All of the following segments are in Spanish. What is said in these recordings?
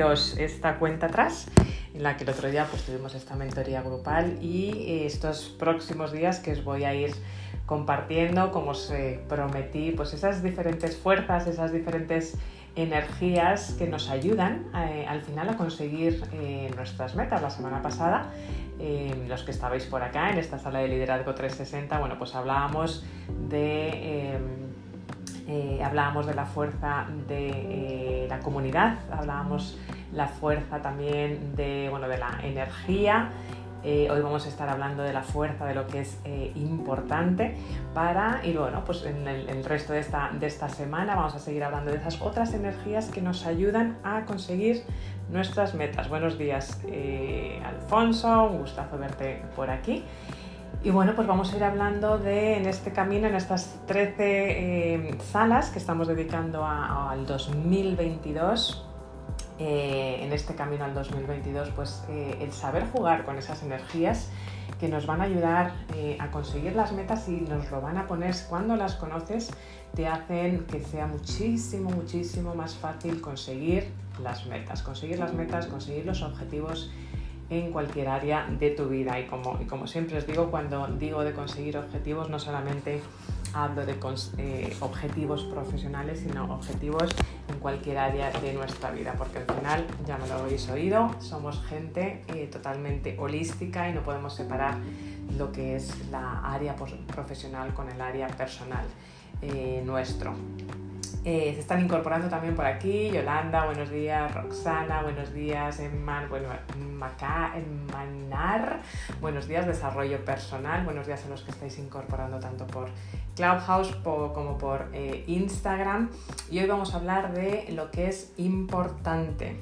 2022, esta cuenta atrás, en la que el otro día pues, tuvimos esta mentoría grupal y estos próximos días que os voy a ir compartiendo, como os prometí, pues esas diferentes fuerzas, esas diferentes energías que nos ayudan eh, al final a conseguir eh, nuestras metas. La semana pasada, eh, los que estabais por acá en esta sala de liderazgo 360, bueno, pues hablábamos de, hablábamos de la fuerza de la comunidad, hablábamos la fuerza también de, bueno, de la energía eh, hoy vamos a estar hablando de la fuerza, de lo que es eh, importante para, y bueno, pues en el, resto de esta, de esta semana vamos a seguir hablando de esas otras energías que nos ayudan a conseguir nuestras metas. Buenos días, eh, Alfonso, un gustazo verte por aquí. Y bueno, pues vamos a ir hablando de, en este camino, en estas 13 salas que estamos dedicando al 2022, eh, en este camino al 2022, pues eh, el saber jugar con esas energías que nos van a ayudar eh, a conseguir las metas y nos lo van a poner. Cuando las conoces, te hacen que sea muchísimo, muchísimo más fácil conseguir las metas, conseguir las metas, conseguir los objetivos en cualquier área de tu vida. Y como, y como siempre os digo, cuando digo de conseguir objetivos, no solamente hablo de eh, objetivos profesionales, sino objetivos en cualquier área de nuestra vida, porque al final, ya me lo habéis oído, somos gente eh, totalmente holística y no podemos separar lo que es la área profesional con el área personal eh, nuestro. Eh, se están incorporando también por aquí. Yolanda, buenos días, Roxana, buenos días, Emman, bueno, Maca, Emanar, buenos días, desarrollo personal, buenos días a los que estáis incorporando tanto por Clubhouse como por eh, Instagram. Y hoy vamos a hablar de lo que es importante,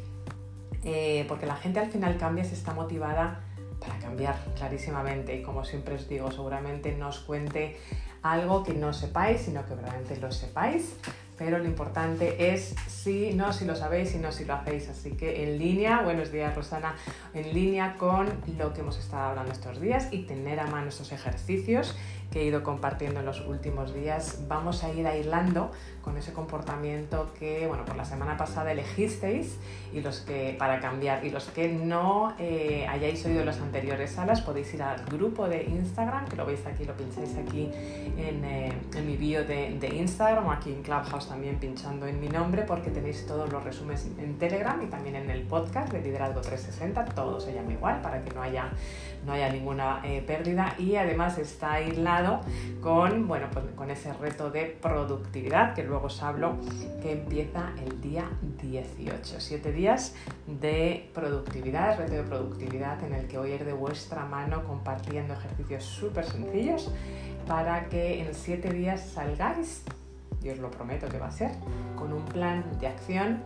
eh, porque la gente al final cambia si está motivada para cambiar clarísimamente. Y como siempre os digo, seguramente no os cuente algo que no sepáis, sino que realmente lo sepáis pero lo importante es si no si lo sabéis, sino si lo hacéis. Así que en línea, buenos días Rosana, en línea con lo que hemos estado hablando estos días y tener a mano estos ejercicios que he ido compartiendo en los últimos días, vamos a ir aislando con ese comportamiento que, bueno, por la semana pasada elegisteis y los que, para cambiar. Y los que no eh, hayáis oído las anteriores salas, podéis ir al grupo de Instagram, que lo veis aquí, lo pincháis aquí en, eh, mi bio de, de, Instagram o aquí en Clubhouse también pinchando en mi nombre, porque tenéis todos los resúmenes en Telegram y también en el podcast de Liderazgo 360, todo se llama igual para que no haya, no haya ninguna eh, pérdida. Y además está aislado con, bueno, pues, con ese reto de productividad que luego os hablo, que empieza el día 18. Siete días de productividad, reto de productividad en el que voy a ir de vuestra mano compartiendo ejercicios súper sencillos para que en siete días salgáis, y os lo prometo que va a ser, con un plan de acción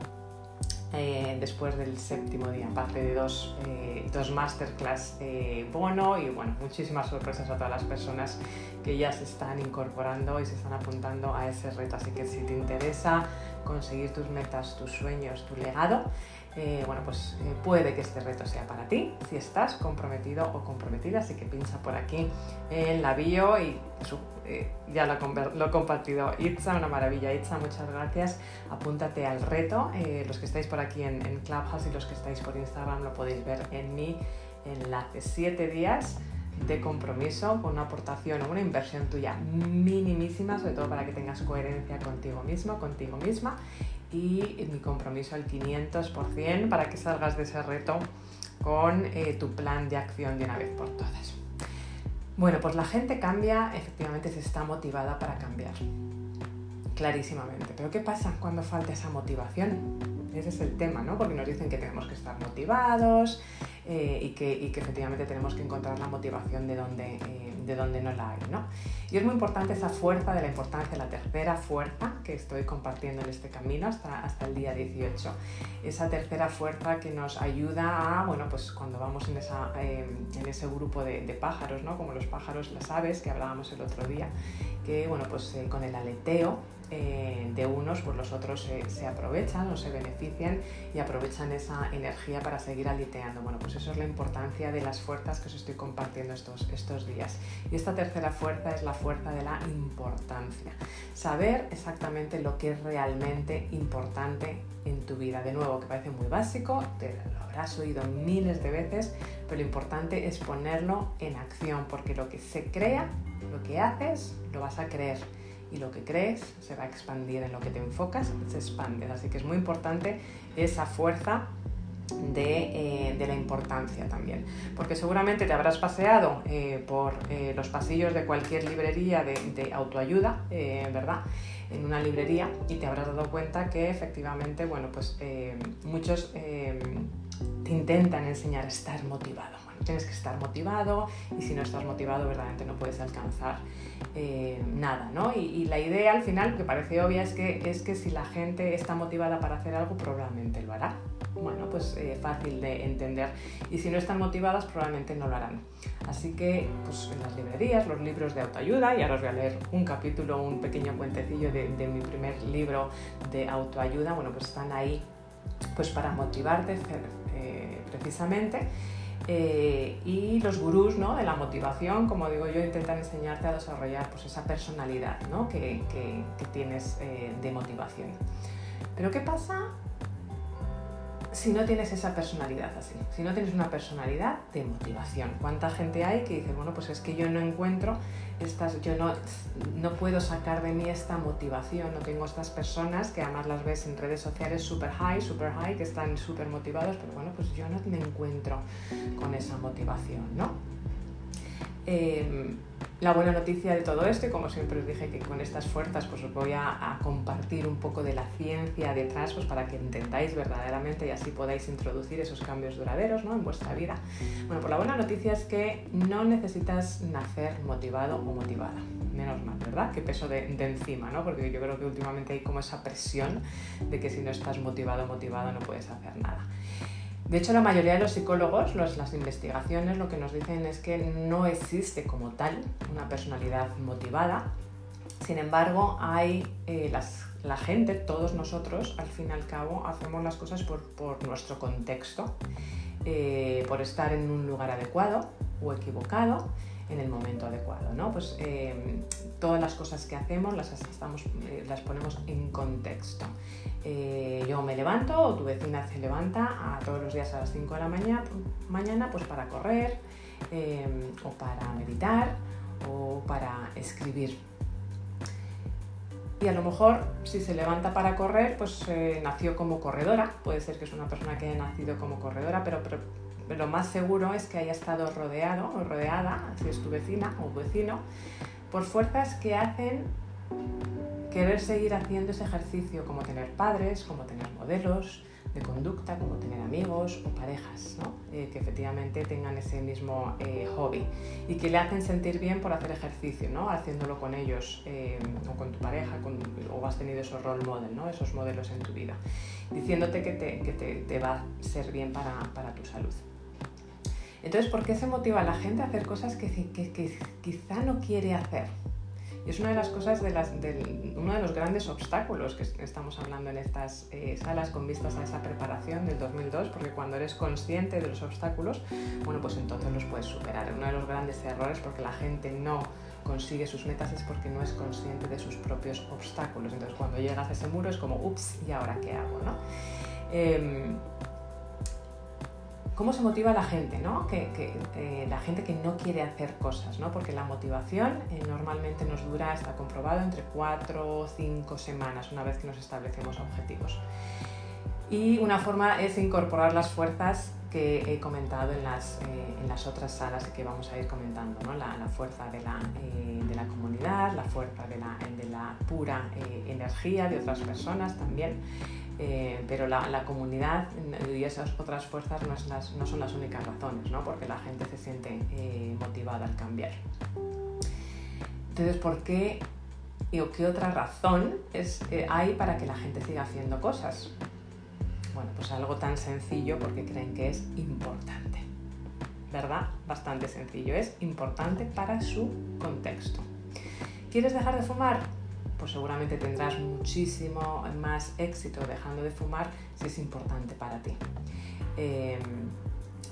eh, después del séptimo día, aparte de dos, eh, dos masterclass eh, bono y bueno, muchísimas sorpresas a todas las personas que ya se están incorporando y se están apuntando a ese reto. Así que si te interesa conseguir tus metas, tus sueños, tu legado, bueno, pues puede que este reto sea para ti si estás comprometido o comprometida. Así que pincha por aquí en la bio y eh, ya lo, lo, he compartido Itza, una maravilla Itza, muchas gracias. Apúntate al reto, eh, los que estáis por aquí en, Clubhouse y los que estáis por Instagram lo podéis ver en mi enlace. Siete días de compromiso con una aportación o una inversión tuya minimísima, sobre todo para que tengas coherencia contigo mismo, contigo misma, y mi compromiso al 500% para que salgas de ese reto con eh, tu plan de acción de una vez por todas. Bueno, pues la gente cambia, efectivamente se está motivada para cambiar, clarísimamente. Pero ¿qué pasa cuando falta esa motivación? Ese es el tema, ¿no? Porque nos dicen que tenemos que estar motivados eh, y, que, efectivamente tenemos que encontrar la motivación de donde, eh, de donde no la hay, ¿no? Y es muy importante esa fuerza de la importancia, la tercera fuerza que estoy compartiendo en este camino hasta, hasta el día 18. Esa tercera fuerza que nos ayuda a, bueno, pues cuando vamos en, esa, em, en ese grupo de, pájaros, ¿no? Como los pájaros, las aves que hablábamos el otro día, que bueno, pues con el aleteo eh, de unos, pues los otros se, aprovechan o se benefician y aprovechan esa energía para seguir aliteando. Bueno, pues eso es la importancia de las fuerzas que os estoy compartiendo estos, estos días. Y esta tercera fuerza es la fuerza de la importancia. Saber exactamente lo que es realmente importante en tu vida. De nuevo, que parece muy básico, te lo habrás oído miles de veces, pero lo importante es ponerlo en acción, porque lo que se crea, lo que haces, lo vas a creer y lo que crees se va a expandir, en lo que te enfocas se expande. Así que es muy importante esa fuerza de, eh, la importancia también. Porque seguramente te habrás paseado eh, por eh, los pasillos de cualquier librería de, autoayuda, ¿verdad? En una librería y te habrás dado cuenta que efectivamente, bueno, pues muchos te intentan enseñar a estar motivado tienes que estar motivado y si no estás motivado verdaderamente no puedes alcanzar eh, nada, ¿no? Y, la idea al final, que parece obvia, es que, es que si la gente está motivada para hacer algo, probablemente lo hará. Bueno, pues eh, fácil de entender. Y si no están motivadas, probablemente no lo harán. Así que, pues en las librerías, los libros de autoayuda, y ahora os voy a leer un capítulo, un pequeño cuentecillo de, mi primer libro de autoayuda, bueno, pues están ahí pues para motivarte eh, precisamente. Eh, y los gurús ¿no? de la motivación, como digo yo, intentan enseñarte a desarrollar pues, esa personalidad ¿no? que, que, tienes eh, de motivación. Pero ¿qué pasa si no tienes esa personalidad así? Si no tienes una personalidad de motivación. ¿Cuánta gente hay que dice, bueno, pues es que yo no encuentro yo no, no puedo sacar de mí esta motivación, no tengo estas personas que además las ves en redes sociales super high, super high, que están súper motivados, pero bueno, pues yo no me encuentro con esa motivación, ¿no? Em, la buena noticia de todo esto, y como siempre os dije que con estas fuerzas pues os voy a, compartir un poco de la ciencia detrás pues para que entendáis verdaderamente y así podáis introducir esos cambios duraderos ¿no? en vuestra vida. Bueno, pues la buena noticia es que no necesitas nacer motivado o motivada. Menos mal, ¿verdad? Qué peso de, encima, ¿no? Porque yo creo que últimamente hay como esa presión de que si no estás motivado o motivado no puedes hacer nada. De hecho, la mayoría de los psicólogos, las investigaciones, lo que nos dicen es que no existe como tal una personalidad motivada. Sin embargo, hay eh, la gente, todos nosotros, al fin y al cabo, hacemos las cosas por, nuestro contexto, eh, por estar en un lugar adecuado o equivocado en el momento adecuado. ¿no? Pues eh, todas las cosas que hacemos las, estamos, las ponemos en contexto. Eh, yo me levanto o tu vecina se levanta todos los días a las 5 de la mañana, mañana pues para correr eh, o para meditar o para escribir. Y a lo mejor si se levanta para correr, pues eh, nació como corredora, puede ser que es una persona que haya nacido como corredora, pero, pero lo más seguro es que haya estado rodeado o rodeada, si es tu vecina o vecino, por fuerzas que hacen querer seguir haciendo ese ejercicio, como tener padres, como tener modelos de conducta, como tener amigos o parejas, ¿no? Eh, que efectivamente tengan ese mismo eh, hobby y que le hacen sentir bien por hacer ejercicio, ¿no? haciéndolo con ellos eh, o con tu pareja o has tenido esos role models, ¿no? esos modelos en tu vida, diciéndote que te, va a ser bien para, tu salud. Entonces, ¿por qué se motiva a la gente a hacer cosas que, quizá no quiere hacer? Y es una de las cosas, de las, uno de los grandes obstáculos que estamos hablando en estas eh, salas con vistas a esa preparación del 2002, porque cuando eres consciente de los obstáculos, bueno, pues entonces los puedes superar. Uno de los grandes errores porque la gente no consigue sus metas es porque no es consciente de sus propios obstáculos. Entonces cuando llegas a ese muro es como, ups, ¿y ahora qué hago? ¿no? Em, cómo se motiva la gente, ¿no? Que, eh, la gente que no quiere hacer cosas, ¿no? Porque la motivación eh, normalmente nos dura, está comprobado, entre 4 o 5 semanas una vez que nos establecemos objetivos. Y una forma es incorporar las fuerzas que he comentado en las, eh, en las otras salas que vamos a ir comentando, ¿no? la, fuerza de la, de la, comunidad, la fuerza de la, de la pura energía de otras personas también. Eh, pero la, comunidad y esas otras fuerzas no, son las únicas razones, ¿no? porque la gente se siente eh, motivada al cambiar. Entonces, ¿por qué o qué otra razón es, eh, hay para que la gente siga haciendo cosas? Bueno, pues algo tan sencillo porque creen que es importante. ¿Verdad? Bastante sencillo. Es importante para su contexto. ¿Quieres dejar de fumar? Pues seguramente tendrás muchísimo más éxito dejando de fumar si es importante para ti. Em,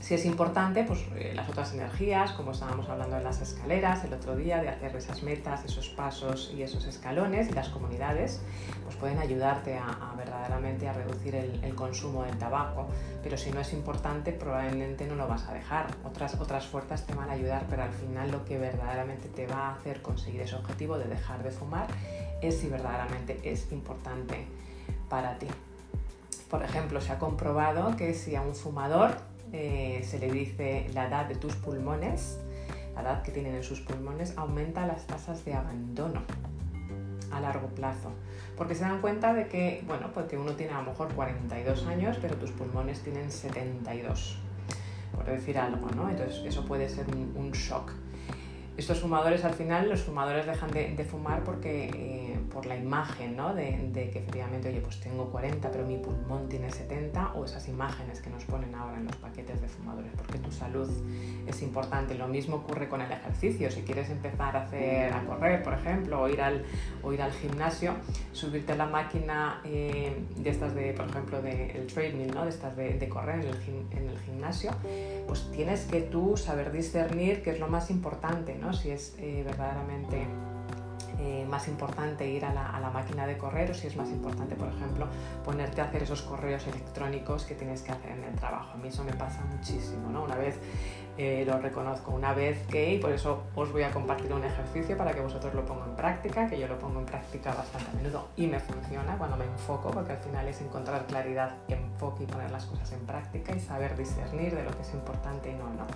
si es importante, pues eh, las otras energías, como estábamos hablando de las escaleras el otro día, de hacer esas metas, esos pasos y esos escalones, y las comunidades, pues pueden ayudarte a, verdaderamente a reducir el, consumo del tabaco. Pero si no es importante, probablemente no lo vas a dejar. Otras, otras fuerzas te van a ayudar, pero al final lo que verdaderamente te va a hacer conseguir ese objetivo de dejar de fumar es si verdaderamente es importante para ti. Por ejemplo, se ha comprobado que si a un fumador eh, se le dice la edad de tus pulmones, la edad que tienen en sus pulmones, aumenta las tasas de abandono a largo plazo. Porque se dan cuenta de que, bueno, porque uno tiene a lo mejor 42 años, pero tus pulmones tienen 72, por decir algo, ¿no? Entonces eso puede ser un shock estos fumadores al final, los fumadores dejan de, fumar porque eh, por la imagen, ¿no? De, que efectivamente, oye, pues tengo 40, pero mi pulmón tiene 70, o esas imágenes que nos ponen ahora en los paquetes de fumadores, porque tu salud es importante. Lo mismo ocurre con el ejercicio. Si quieres empezar a hacer, a correr, por ejemplo, o ir al, o ir al gimnasio, subirte a la máquina eh, de estas de, por ejemplo, del de, treadmill, ¿no? De estas de, correr en el, en el gimnasio, pues tienes que tú saber discernir qué es lo más importante, ¿no? si es eh, verdaderamente eh, más importante ir a la, máquina de correr o si es más importante, por ejemplo, ponerte a hacer esos correos electrónicos que tienes que hacer en el trabajo. A mí eso me pasa muchísimo, ¿no? Una vez eh, lo reconozco, una vez que, y por eso os voy a compartir un ejercicio para que vosotros lo pongan en práctica, que yo lo pongo en práctica bastante a menudo y me funciona cuando me enfoco, porque al final es encontrar claridad, enfoque y poner las cosas en práctica y saber discernir de lo que es importante y no, ¿no?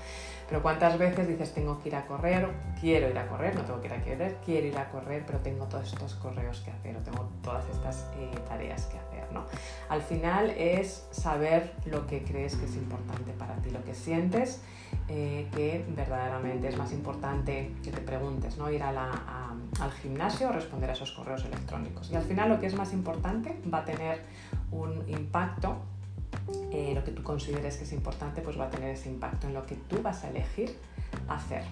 Pero cuántas veces dices tengo que ir a correr, quiero ir a correr, no tengo que ir a correr, quiero ir a correr, pero tengo todos estos correos que hacer o tengo todas estas eh, tareas que hacer, ¿no? Al final es saber lo que crees que es importante para ti, lo que sientes eh, que verdaderamente es más importante que te preguntes, ¿no? Ir al gimnasio o responder a esos correos electrónicos. Y al final lo que es más importante va a tener un impacto eh, lo que tú consideres que es importante, pues va a tener ese impacto en lo que tú vas a elegir hacer.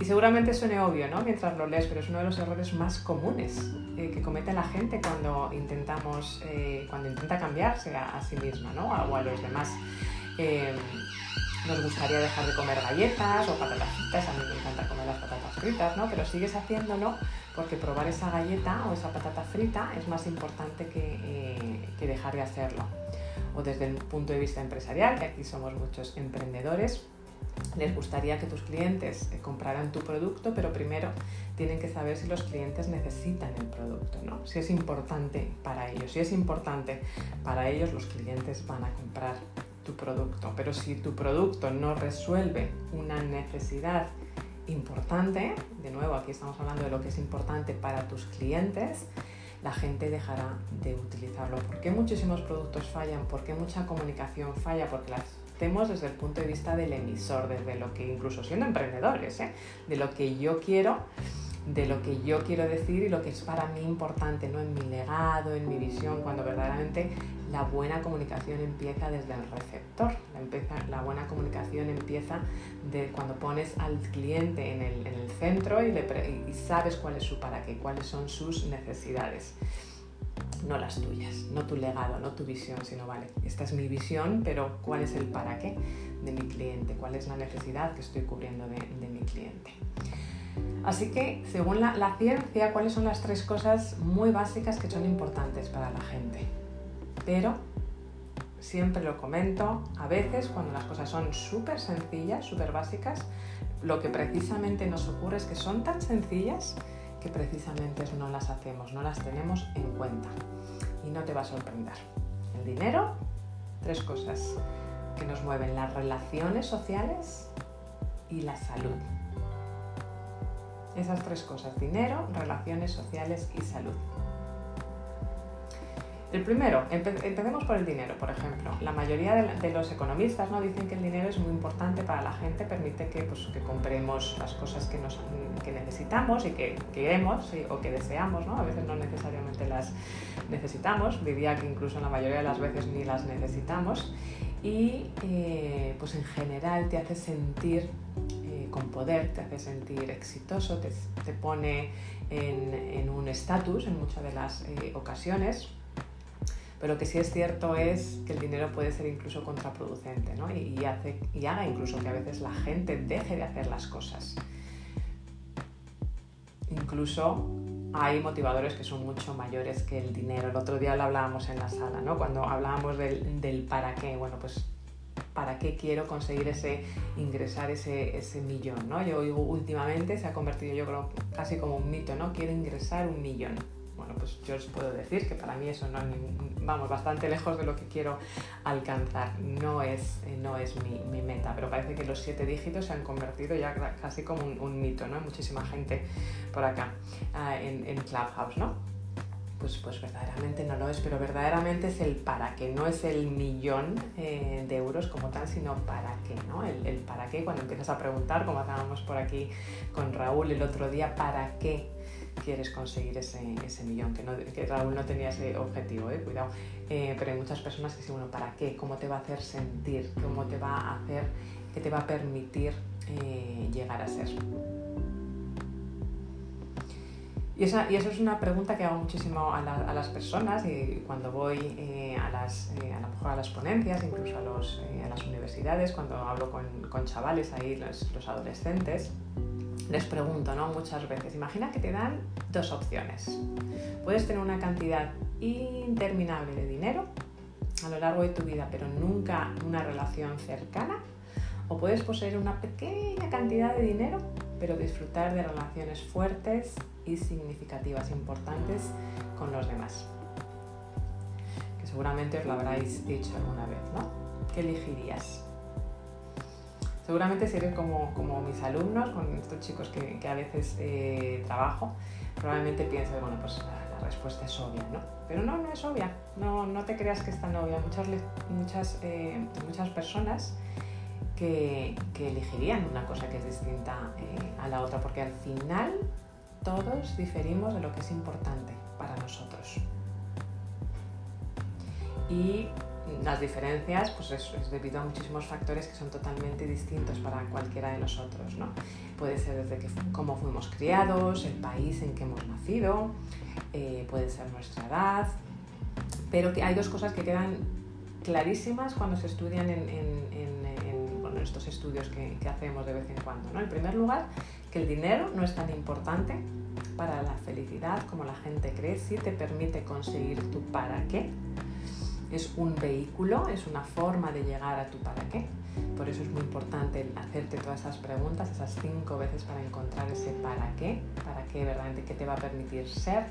Y seguramente suene obvio, ¿no? Mientras lo lees, pero es uno de los errores más comunes eh, que comete la gente cuando intentamos, eh, cuando intenta cambiarse a, sí misma, ¿no? O a los demás. nos gustaría dejar de comer galletas o patatas fritas, a mí me encanta comer las patatas fritas, ¿no? Pero sigues haciéndolo porque probar esa galleta o esa patata frita es más importante que, que dejar de hacerlo o desde el punto de vista empresarial, que aquí somos muchos emprendedores, les gustaría que tus clientes eh, compraran tu producto, pero primero tienen que saber si los clientes necesitan el producto, ¿no? Si es importante para ellos. Si es importante para ellos, los clientes van a comprar tu producto. Pero si tu producto no resuelve una necesidad importante, de nuevo aquí estamos hablando de lo que es importante para tus clientes, la gente dejará de utilizarlo. ¿Por qué muchísimos productos fallan? ¿Por qué mucha comunicación falla? Porque las desde el punto de vista del emisor, desde lo que incluso siendo emprendedores, ¿eh? de lo que yo quiero de lo que yo quiero decir y lo que es para mí importante, ¿no? en mi legado, en mi visión, cuando verdaderamente la buena comunicación empieza desde el receptor. La, buena comunicación empieza de cuando pones al cliente en el, en el centro y, y sabes cuál es su para qué, cuáles son sus necesidades no las tuyas, no tu legado, no tu visión, sino, vale, esta es mi visión, pero ¿cuál es el para qué de mi cliente? ¿Cuál es la necesidad que estoy cubriendo de, de mi cliente? Así que, según la, ciencia, ¿cuáles son las tres cosas muy básicas que son importantes para la gente? Pero, siempre lo comento, a veces cuando las cosas son súper sencillas, súper básicas, lo que precisamente nos ocurre es que son tan sencillas que precisamente no las hacemos, no las tenemos en cuenta. Y no te va a sorprender. El dinero, tres cosas que nos mueven, las relaciones sociales y la salud. Esas tres cosas, dinero, relaciones sociales y salud. El primero, empecemos por el dinero, por ejemplo. La mayoría de, los economistas ¿no? dicen que el dinero es muy importante para la gente, permite que, pues, que compremos las cosas que, necesitamos y que queremos o que deseamos. ¿no? A veces no necesariamente las necesitamos, diría que incluso la mayoría de las veces ni las necesitamos. Y eh, pues en general te hace sentir con poder, te hace sentir exitoso, te, pone en, un estatus en muchas de las eh, ocasiones. Pero que sí es cierto es que el dinero puede ser incluso contraproducente ¿no? y, hace, y haga incluso que a veces la gente deje de hacer las cosas. Incluso hay motivadores que son mucho mayores que el dinero. El otro día lo hablábamos en la sala, ¿no? Cuando hablábamos del, del para qué. Bueno, pues para qué quiero conseguir ese ingresar ese, ese millón, ¿no? Yo últimamente se ha convertido yo creo casi como un mito, ¿no? Quiero ingresar un millón. Bueno, pues yo os puedo decir que para mí eso no vamos bastante lejos de lo que quiero alcanzar. No es, eh, no es mi, meta, pero parece que los siete dígitos se han convertido ya casi como un, mito, ¿no? Muchísima gente por acá ah, en, en Clubhouse, ¿no? pues, pues verdaderamente no lo es, pero verdaderamente es el para qué, no es el millón eh, de euros como tal, sino para qué, ¿no? El, para qué, cuando empiezas a preguntar, como hacíamos por aquí con Raúl el otro día, ¿para qué quieres conseguir ese, millón? Que, Raúl no tenía ese objetivo, ¿eh? cuidado, eh, pero hay muchas personas que dicen, bueno, ¿para qué? ¿Cómo te va a hacer sentir? ¿Cómo te va a hacer, qué te va a permitir llegar a ser? Y, eso es una pregunta que hago muchísimo a, las personas y cuando voy eh, a, las, eh, a lo mejor a las ponencias, incluso a, los, eh, a las universidades, cuando hablo con, con chavales ahí, los, los, adolescentes, les pregunto ¿no? muchas veces, imagina que te dan dos opciones. Puedes tener una cantidad interminable de dinero a lo largo de tu vida, pero nunca una relación cercana, o puedes poseer una pequeña cantidad de dinero, pero disfrutar de relaciones fuertes y significativas, importantes con los demás. Que seguramente os lo habréis dicho alguna vez, ¿no? ¿Qué elegirías? Seguramente si eres como, como mis alumnos, con estos chicos que, a veces eh, trabajo, probablemente pienses, bueno, pues la, respuesta es obvia, ¿no? Pero no, no es obvia, no, no te creas que es tan obvia. Muchas, muchas, eh, muchas personas que, que, elegirían una cosa que es distinta eh, a la otra, porque al final todos diferimos de lo que es importante para nosotros. Y las diferencias pues es, debido a muchísimos factores que son totalmente distintos para cualquiera de nosotros. ¿no? Puede ser desde que, cómo fuimos criados, el país en que hemos nacido, eh, puede ser nuestra edad, pero que hay dos cosas que quedan clarísimas cuando se estudian en, estos estudios que, que, hacemos de vez en cuando. ¿no? En primer lugar, que el dinero no es tan importante para la felicidad como la gente cree, si te permite conseguir tu para qué. Es un vehículo, es una forma de llegar a tu para qué. Por eso es muy importante hacerte todas esas preguntas, esas cinco veces para encontrar ese para qué, para qué verdaderamente, qué te va a permitir ser,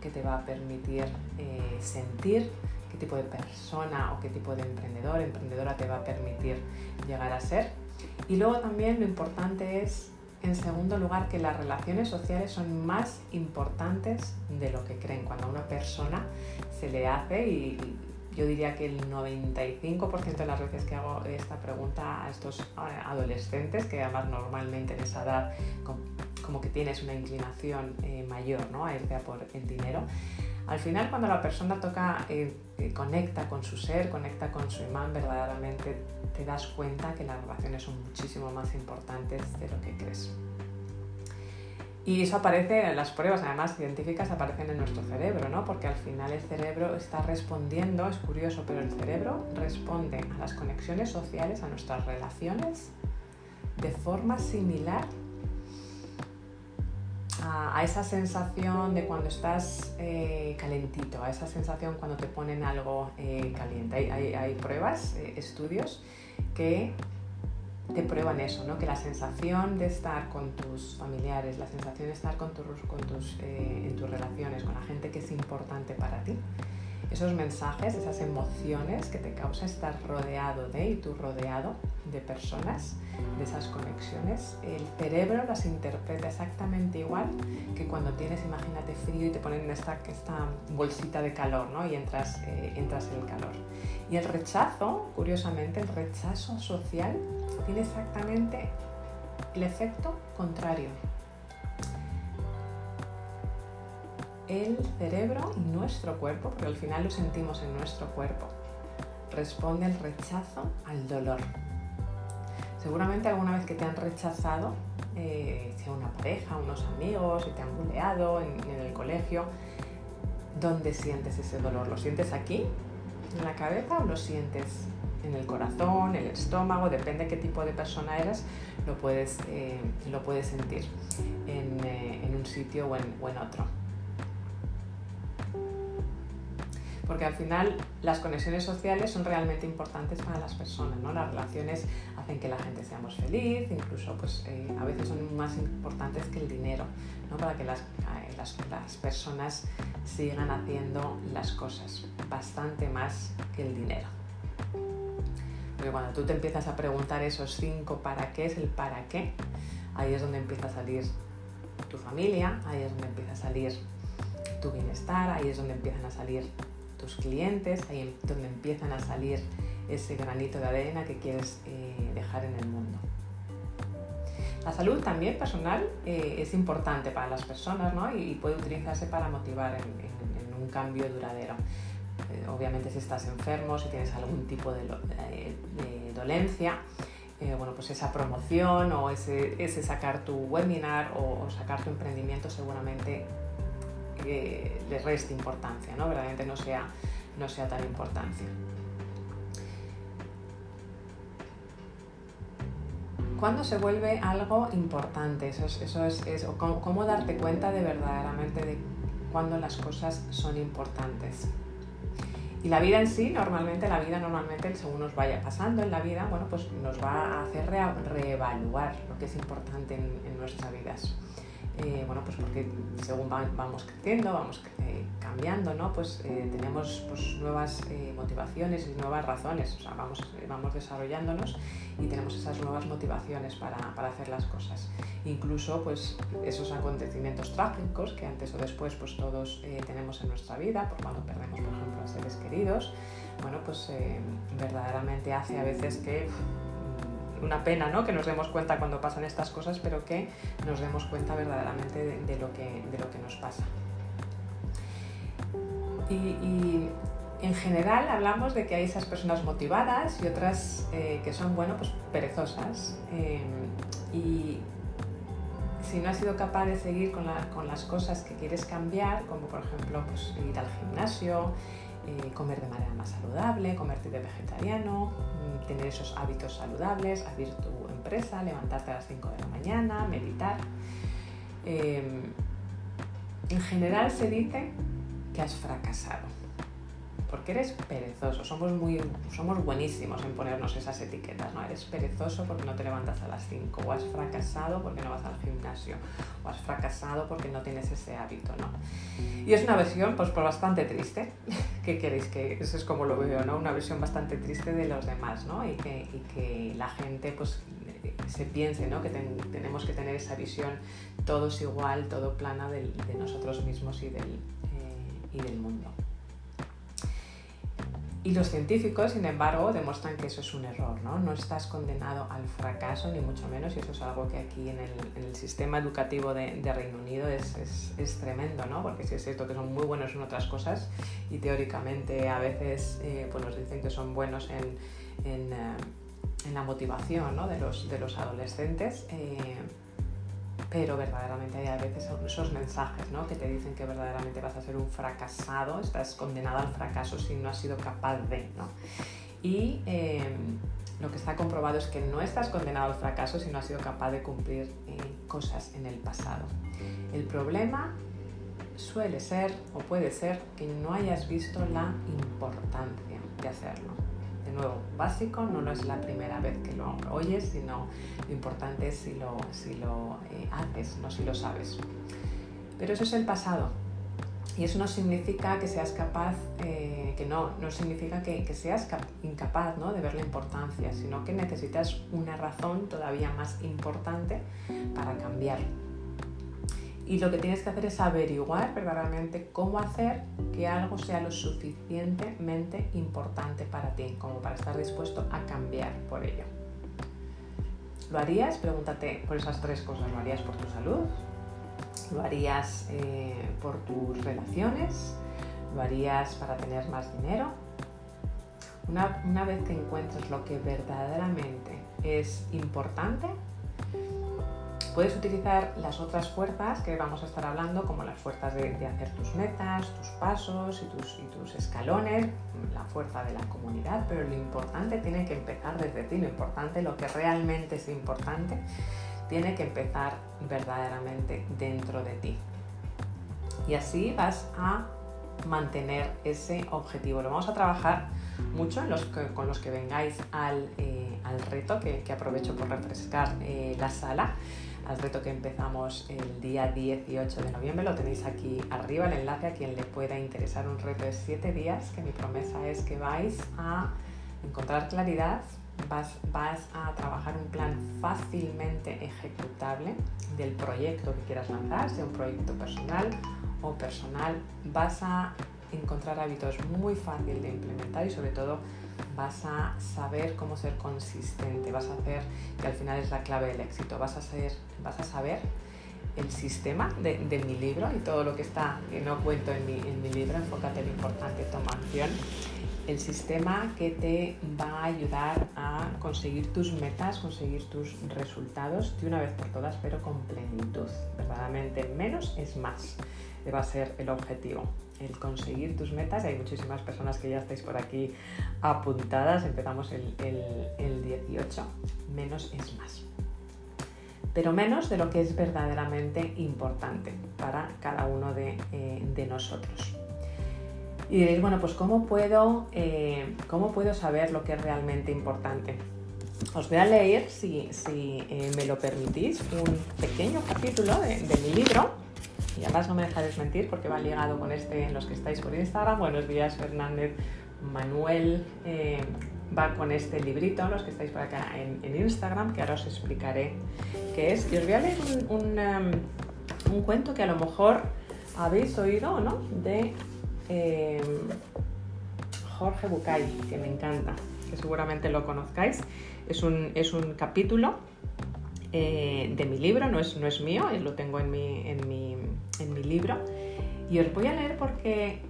qué te va a permitir eh, sentir, qué tipo de persona o qué tipo de emprendedor, emprendedora te va a permitir llegar a ser. Y luego también lo importante es en segundo lugar, que las relaciones sociales son más importantes de lo que creen. Cuando a una persona se le hace, y yo diría que el 95% de las veces que hago esta pregunta a estos adolescentes, que además normalmente en esa edad como que tienes una inclinación eh, mayor ¿no? a irte a por el dinero, al final cuando la persona toca, eh, eh, conecta con su ser, conecta con su imán, verdaderamente te das cuenta que las relaciones son muchísimo más importantes de lo que crees. Y eso aparece en las pruebas, además científicas, aparecen en nuestro cerebro, ¿no? Porque al final el cerebro está respondiendo, es curioso, pero el cerebro responde a las conexiones sociales, a nuestras relaciones, de forma similar a, esa sensación de cuando estás eh, calentito, a esa sensación cuando te ponen algo eh, caliente. Hay, pruebas, eh, estudios que te prueban eso, ¿no? que la sensación de estar con tus familiares, la sensación de estar con, con tus, en tus relaciones, con la gente que es importante para ti, esos mensajes, esas emociones que te causa estar rodeado de y tú rodeado de personas, de esas conexiones, el cerebro las interpreta exactamente igual que cuando tienes, imagínate, frío y te ponen esta, esta bolsita de calor ¿no? y eh, entras en el calor. Y el rechazo, curiosamente, el rechazo social tiene exactamente el efecto contrario el cerebro y nuestro cuerpo, porque al final lo sentimos en nuestro cuerpo, responde al rechazo, al dolor. Seguramente alguna vez que te han rechazado, eh, sea una pareja, unos amigos, si te han buleado en, el colegio, ¿dónde sientes ese dolor? ¿Lo sientes aquí, en la cabeza, o lo sientes en el corazón, el estómago? Depende de qué tipo de persona eres, lo puedes, eh, lo puedes sentir en, eh, en, un sitio o en otro. Porque al final las conexiones sociales son realmente importantes para las personas, ¿no? Las relaciones hacen que la gente seamos feliz, incluso pues eh, a veces son más importantes que el dinero, ¿no? Para que las, eh, las, las, personas sigan haciendo las cosas, bastante más que el dinero. Porque cuando tú te empiezas a preguntar esos cinco para qué es el para qué, ahí es donde empieza a salir tu familia, ahí es donde empieza a salir tu bienestar, ahí es donde empiezan a salir tus clientes, ahí es donde empiezan a salir ese granito de arena que quieres eh, dejar en el mundo. La salud también personal eh, es importante para las personas ¿no? y, puede utilizarse para motivar en, en, en un cambio duradero. Eh, obviamente si estás enfermo, si tienes algún tipo de, de, de dolencia, eh, bueno, pues esa promoción o ese, ese sacar tu webinar o, o, sacar tu emprendimiento seguramente eh, le reste importancia, ¿no? Verdaderamente no sea, no sea tan importancia. ¿Cuándo se vuelve algo importante? Eso es, eso es, cómo, darte cuenta de verdaderamente de cuándo las cosas son importantes. Y la vida en sí, normalmente, la vida normalmente, según nos vaya pasando en la vida, bueno, pues nos va a hacer re reevaluar lo que es importante en, en nuestras vidas. Eh, bueno, pues porque según vamos creciendo, vamos eh, cambiando, ¿no? Pues eh, tenemos pues, nuevas eh, motivaciones y nuevas razones, o sea, vamos, vamos desarrollándonos y tenemos esas nuevas motivaciones para, para, hacer las cosas. Incluso pues esos acontecimientos trágicos que antes o después pues todos tenemos en nuestra vida, por cuando perdemos, por ejemplo, a seres queridos, bueno, pues verdaderamente hace a veces que una pena ¿no? que nos demos cuenta cuando pasan estas cosas, pero que nos demos cuenta verdaderamente de, lo, que, de lo que nos pasa. Y, y, en general hablamos de que hay esas personas motivadas y otras eh, que son, bueno, pues perezosas. Eh, y si no has sido capaz de seguir con, la, con, las cosas que quieres cambiar, como por ejemplo pues, ir al gimnasio, eh, comer de manera más saludable, comerte de vegetariano, tener esos hábitos saludables, abrir tu empresa, levantarte a las 5 de la mañana, meditar. Eh, en general se dice que has fracasado porque eres perezoso. Somos, muy, somos buenísimos en ponernos esas etiquetas, ¿no? Eres perezoso porque no te levantas a las 5, o has fracasado porque no vas al gimnasio, o has fracasado porque no tienes ese hábito, ¿no? Y es una versión, pues, pues bastante triste. ¿Qué queréis? Que eso es como lo veo, ¿no? Una versión bastante triste de los demás, ¿no? Y que, y que la gente, pues, se piense, ¿no? Que ten, tenemos que tener esa visión todos igual, todo plana de, de nosotros mismos y del, eh, y del mundo. Y los científicos, sin embargo, demuestran que eso es un error, ¿no? No estás condenado al fracaso, ni mucho menos, y eso es algo que aquí en el, sistema educativo de, Reino Unido es, es, es, tremendo, ¿no? Porque sí es cierto que son muy buenos en otras cosas y teóricamente a veces eh, pues nos dicen que son buenos en, uh, en la motivación ¿no? de, los, de los adolescentes. Eh, pero verdaderamente hay a veces esos mensajes ¿no? que te dicen que verdaderamente vas a ser un fracasado, estás condenado al fracaso si no has sido capaz de. ¿no? Y eh, lo que está comprobado es que no estás condenado al fracaso si no has sido capaz de cumplir eh, cosas en el pasado. El problema suele ser o puede ser que no hayas visto la importancia de hacerlo de nuevo, básico, no, no es la primera vez que lo oyes, sino lo importante es si lo, si lo eh, haces, no si lo sabes. Pero eso es el pasado. Y eso no significa que seas capaz, eh, que no, no significa que, que seas incapaz ¿no? de ver la importancia, sino que necesitas una razón todavía más importante para cambiar y lo que tienes que hacer es averiguar verdaderamente cómo hacer que algo sea lo suficientemente importante para ti, como para estar dispuesto a cambiar por ello. ¿Lo harías? Pregúntate por esas tres cosas. ¿Lo harías por tu salud? ¿Lo harías eh, por tus relaciones? ¿Lo harías para tener más dinero? Una, una vez que encuentres lo que verdaderamente es importante, Puedes utilizar las otras fuerzas que vamos a estar hablando, como las fuerzas de, hacer tus metas, tus pasos y tus, escalones, la fuerza de la comunidad, pero lo importante tiene que empezar desde ti, lo importante, lo que realmente es importante, tiene que empezar verdaderamente dentro de ti. Y así vas a mantener ese objetivo. Lo vamos a trabajar mucho con los que vengáis al, eh, reto, que, aprovecho por refrescar eh, la sala al reto que empezamos el día 18 de noviembre. Lo tenéis aquí arriba, el enlace a quien le pueda interesar un reto de 7 días, que mi promesa es que vais a encontrar claridad, vas, vas a trabajar un plan fácilmente ejecutable del proyecto que quieras lanzar, sea un proyecto personal o personal, vas a encontrar hábitos muy fácil de implementar y sobre todo vas a saber cómo ser consistente, vas a hacer, que al final es la clave del éxito, vas a, ser, vas a saber el sistema de, mi libro y todo lo que está, que no cuento en mi, en mi libro, enfócate en lo importante, toma acción, el sistema que te va a ayudar a conseguir tus metas, conseguir tus resultados de una vez por todas, pero con plenitud. Verdaderamente menos es más, va a ser el objetivo el conseguir tus metas. Hay muchísimas personas que ya estáis por aquí apuntadas. Empezamos el, 18. Menos es más. Pero menos de lo que es verdaderamente importante para cada uno de, eh, nosotros. Y diréis, bueno, pues ¿cómo puedo, eh, ¿cómo puedo saber lo que es realmente importante? Os voy a leer, si, eh, me lo permitís, un pequeño capítulo de mi libro y además no me dejaréis mentir porque va ligado con este en los que estáis por Instagram. Buenos días, Fernández. Manuel eh, va con este librito, los que estáis por acá en, Instagram, que ahora os explicaré qué es. Y os voy a leer un, um, cuento que a lo mejor habéis oído, ¿no? De eh, Jorge Bucay, que me encanta, que seguramente lo conozcáis. Es un, es un capítulo eh, de mi libro, no es, no es mío, lo tengo en mi, en, mi, en mi libro. Y os voy a leer porque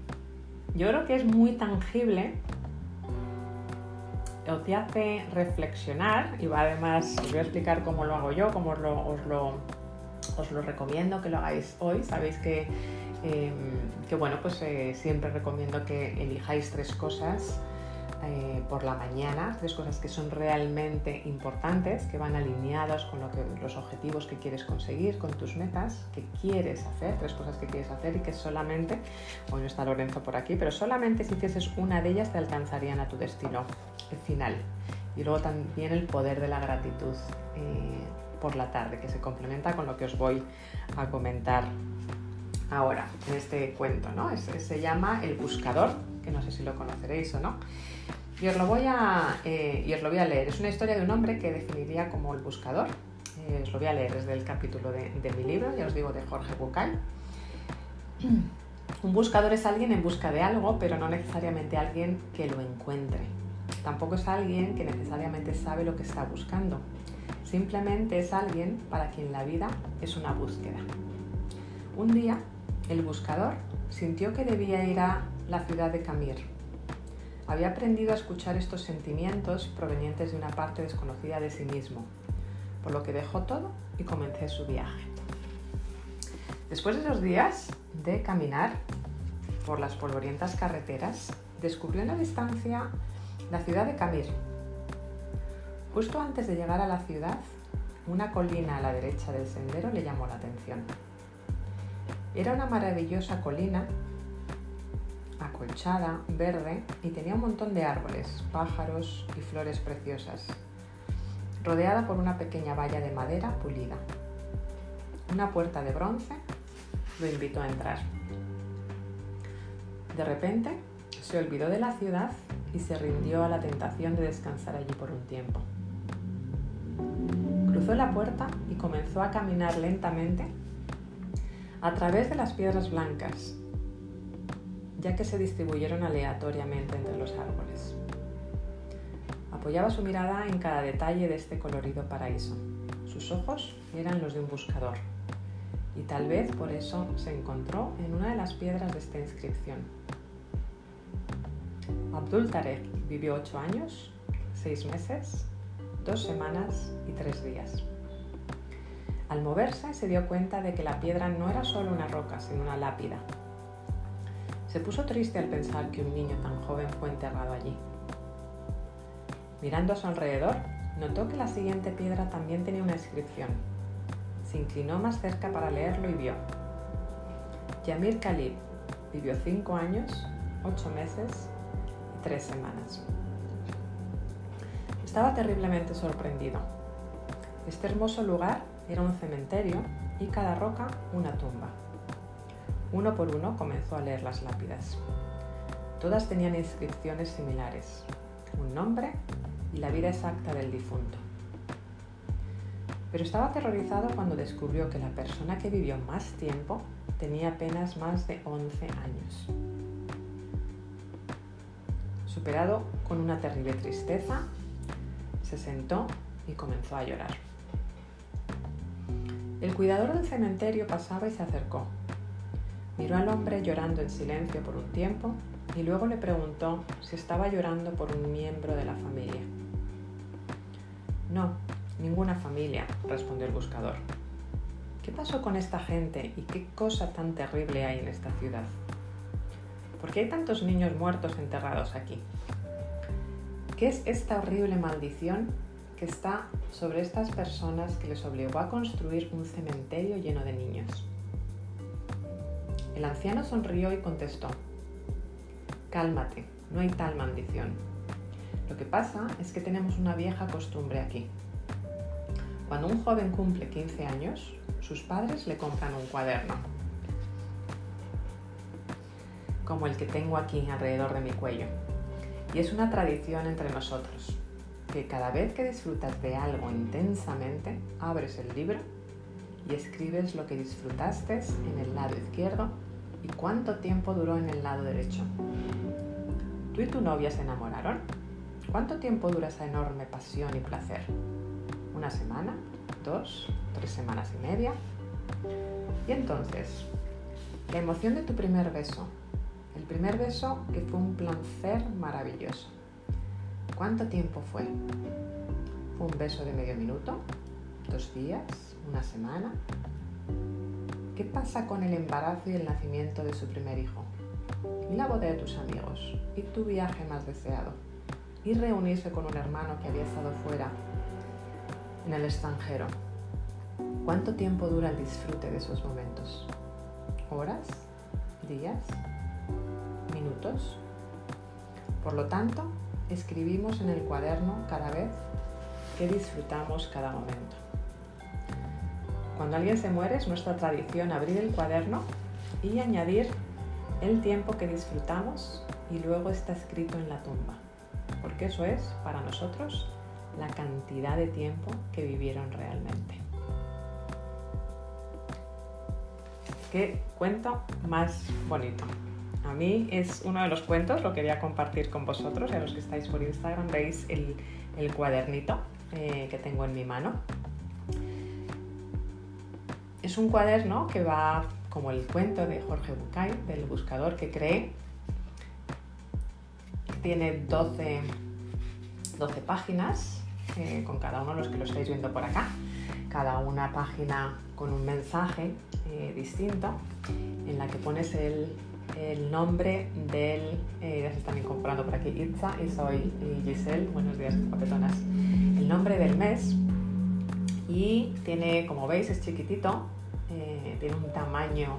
yo creo que es muy tangible, os te hace reflexionar y además os voy a explicar cómo lo hago yo, cómo os lo, os lo, os lo recomiendo que lo hagáis hoy. Sabéis que, em, que bueno, pues eh, siempre recomiendo que elijáis tres cosas eh, por la mañana, tres cosas que son realmente importantes, que van alineados con lo que, los objetivos que quieres conseguir, con tus metas, que quieres hacer, tres cosas que quieres hacer y que solamente, hoy no está Lorenzo por aquí, pero solamente si hicieses una de ellas te alcanzarían a tu destino final. Y luego también el poder de la gratitud eh, por la tarde, que se complementa con lo que os voy a comentar ahora en este cuento. ¿no? se llama El Buscador, que no sé si lo conoceréis o no. Y os, lo voy a, eh, y os lo voy a leer. Es una historia de un hombre que definiría como el buscador. Eh, os lo voy a leer desde el capítulo de, mi libro, ya os digo, de Jorge Bucay. Un buscador es alguien en busca de algo, pero no necesariamente alguien que lo encuentre. Tampoco es alguien que necesariamente sabe lo que está buscando. Simplemente es alguien para quien la vida es una búsqueda. Un día, el buscador sintió que debía ir a la ciudad de Camir, había aprendido a escuchar estos sentimientos provenientes de una parte desconocida de sí mismo, por lo que dejó todo y comencé su viaje. Después de dos días de caminar por las polvorientas carreteras, descubrió en la distancia la ciudad de Camir. Justo antes de llegar a la ciudad, una colina a la derecha del sendero le llamó la atención. Era una maravillosa colina acolchada, verde y tenía un montón de árboles, pájaros y flores preciosas, rodeada por una pequeña valla de madera pulida. Una puerta de bronce lo invitó a entrar. De repente se olvidó de la ciudad y se rindió a la tentación de descansar allí por un tiempo. Cruzó la puerta y comenzó a caminar lentamente a través de las piedras blancas ya que se distribuyeron aleatoriamente entre los árboles. Apoyaba su mirada en cada detalle de este colorido paraíso. Sus ojos eran los de un buscador, y tal vez por eso se encontró en una de las piedras de esta inscripción. Abdul Tarek vivió 8 años, 6 meses, 2 semanas y 3 días. Al moverse se dio cuenta de que la piedra no era solo una roca, sino una lápida. Se puso triste al pensar que un niño tan joven fue enterrado allí. Mirando a su alrededor, notó que la siguiente piedra también tenía una inscripción. Se inclinó más cerca para leerlo y vio. Yamir Khalid vivió 5 años, 8 meses y 3 semanas. Estaba terriblemente sorprendido. Este hermoso lugar era un cementerio y cada roca una tumba. Uno por uno comenzó a leer las lápidas. Todas tenían inscripciones similares, un nombre y la vida exacta del difunto. Pero estaba aterrorizado cuando descubrió que la persona que vivió más tiempo tenía apenas más de 11 años. Superado con una terrible tristeza, se sentó y comenzó a llorar. El cuidador del cementerio pasaba y se acercó. Miró al hombre llorando en silencio por un tiempo y luego le preguntó si estaba llorando por un miembro de la familia. No, ninguna familia, respondió el buscador. ¿Qué pasó con esta gente y qué cosa tan terrible hay en esta ciudad? ¿Por qué hay tantos niños muertos enterrados aquí? ¿Qué es esta horrible maldición que está sobre estas personas que les obligó a construir un cementerio lleno de niños. El anciano sonrió y contestó, Cálmate, no hay tal maldición. Lo que pasa es que tenemos una vieja costumbre aquí. Cuando un joven cumple 15 años, sus padres le compran un cuaderno, como el que tengo aquí alrededor de mi cuello. Y es una tradición entre nosotros que cada vez que disfrutas de algo intensamente, abres el libro y escribes lo que disfrutaste en el lado izquierdo y cuánto tiempo duró en el lado derecho. ¿Tú y tu novia se enamoraron? ¿Cuánto tiempo dura esa enorme pasión y placer? ¿Una semana? ¿Dos? ¿Tres semanas y media? Y entonces, la emoción de tu primer beso. El primer beso que fue un placer maravilloso. ¿Cuánto tiempo fue? ¿Fue un beso de medio minuto? ¿Dos días? ¿Una semana? ¿Qué pasa con el embarazo y el nacimiento de su primer hijo? ¿Y la boda de tus amigos? ¿Y tu viaje más deseado? ¿Y reunirse con un hermano que había estado fuera en el extranjero? ¿Cuánto tiempo dura el disfrute de esos momentos? ¿Horas? ¿Días? ¿Minutos? Por lo tanto, escribimos en el cuaderno cada vez que disfrutamos cada momento. Cuando alguien se muere es nuestra tradición abrir el cuaderno y añadir el tiempo que disfrutamos y luego está escrito en la tumba, porque eso es para nosotros la cantidad de tiempo que vivieron realmente. Qué cuento más bonito. A mí es uno de los cuentos, lo quería compartir con vosotros, a los que estáis por Instagram veis el, cuadernito eh, que tengo en mi mano. Es un cuaderno que va como el cuento de Jorge Bucay, del buscador que cree. Tiene 12, 12 páginas, eh, con cada uno de los que lo estáis viendo por acá. Cada una página con un mensaje eh, distinto en la que pones el, el nombre del, eh, ya se están incorporando por aquí, Itza, y soy Giselle, buenos días guapetonas, el nombre del mes y tiene, como veis, es chiquitito, eh, tiene un tamaño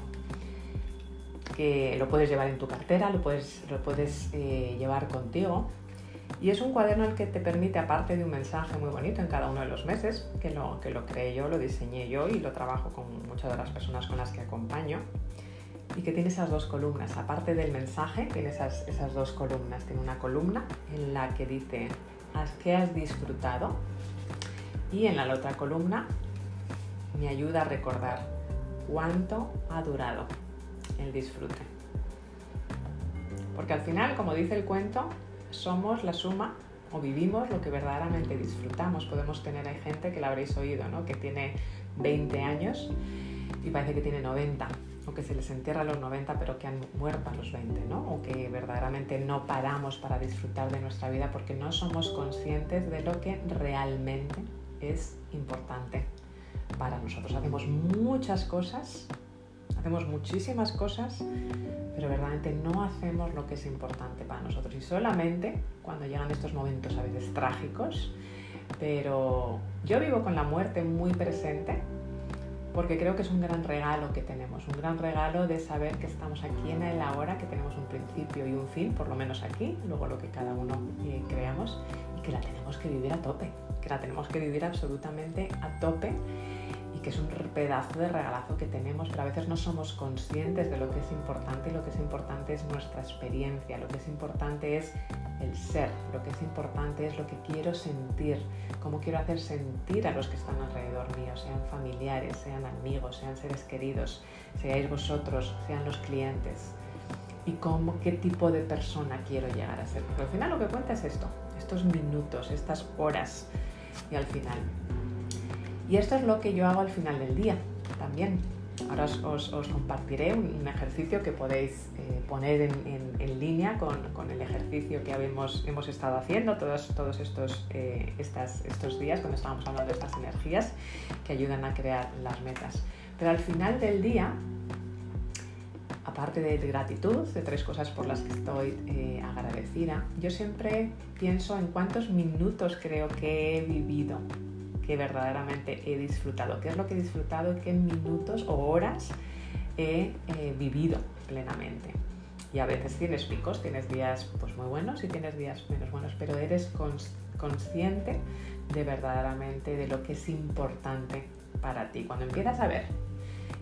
que lo puedes llevar en tu cartera, lo puedes, lo puedes eh, llevar contigo. Y es un cuaderno el que te permite, aparte de un mensaje muy bonito en cada uno de los meses, que lo, que lo creé yo, lo diseñé yo y lo trabajo con muchas de las personas con las que acompaño, y que tiene esas dos columnas. Aparte del mensaje, tiene esas, esas dos columnas. Tiene una columna en la que dice qué has disfrutado y en la otra columna me ayuda a recordar cuánto ha durado el disfrute. Porque al final, como dice el cuento, somos la suma o vivimos lo que verdaderamente disfrutamos. Podemos tener, hay gente que la habréis oído, ¿no? que tiene 20 años y parece que tiene 90 o que se les entierra a los 90 pero que han muerto a los 20, ¿no? O que verdaderamente no paramos para disfrutar de nuestra vida porque no somos conscientes de lo que realmente es importante para nosotros. Hacemos muchas cosas, hacemos muchísimas cosas, pero verdaderamente no hacemos lo que es importante para nosotros. Y solamente cuando llegan estos momentos a veces trágicos, pero yo vivo con la muerte muy presente porque creo que es un gran regalo que tenemos, un gran regalo de saber que estamos aquí en el ahora, que tenemos un principio y un fin, por lo menos aquí, luego lo que cada uno eh, creamos, y que la tenemos que vivir a tope, que la tenemos que vivir absolutamente a tope que es un pedazo de regalazo que tenemos, pero a veces no somos conscientes de lo que es importante y lo que es importante es nuestra experiencia, lo que es importante es el ser, lo que es importante es lo que quiero sentir, cómo quiero hacer sentir a los que están alrededor mío, sean familiares, sean amigos, sean seres queridos, seáis vosotros, sean los clientes y cómo, qué tipo de persona quiero llegar a ser. Porque al final lo que cuenta es esto, estos minutos, estas horas y al final y esto es lo que yo hago al final del día también. Ahora os, compartiré un, ejercicio que podéis eh, poner en, línea con, el ejercicio que hemos estado haciendo todos, todos estos, eh, estos días cuando estábamos hablando de estas energías que ayudan a crear las metas. Pero al final del día, aparte de gratitud, de tres cosas por las que estoy eh, agradecida, yo siempre pienso en cuántos minutos creo que he vivido que verdaderamente he disfrutado. ¿Qué es lo que he disfrutado? ¿Qué minutos o horas he eh, vivido plenamente? Y a veces tienes picos, tienes días pues, muy buenos y tienes días menos buenos, pero eres consciente de verdaderamente de lo que es importante para ti. Cuando empiezas a ver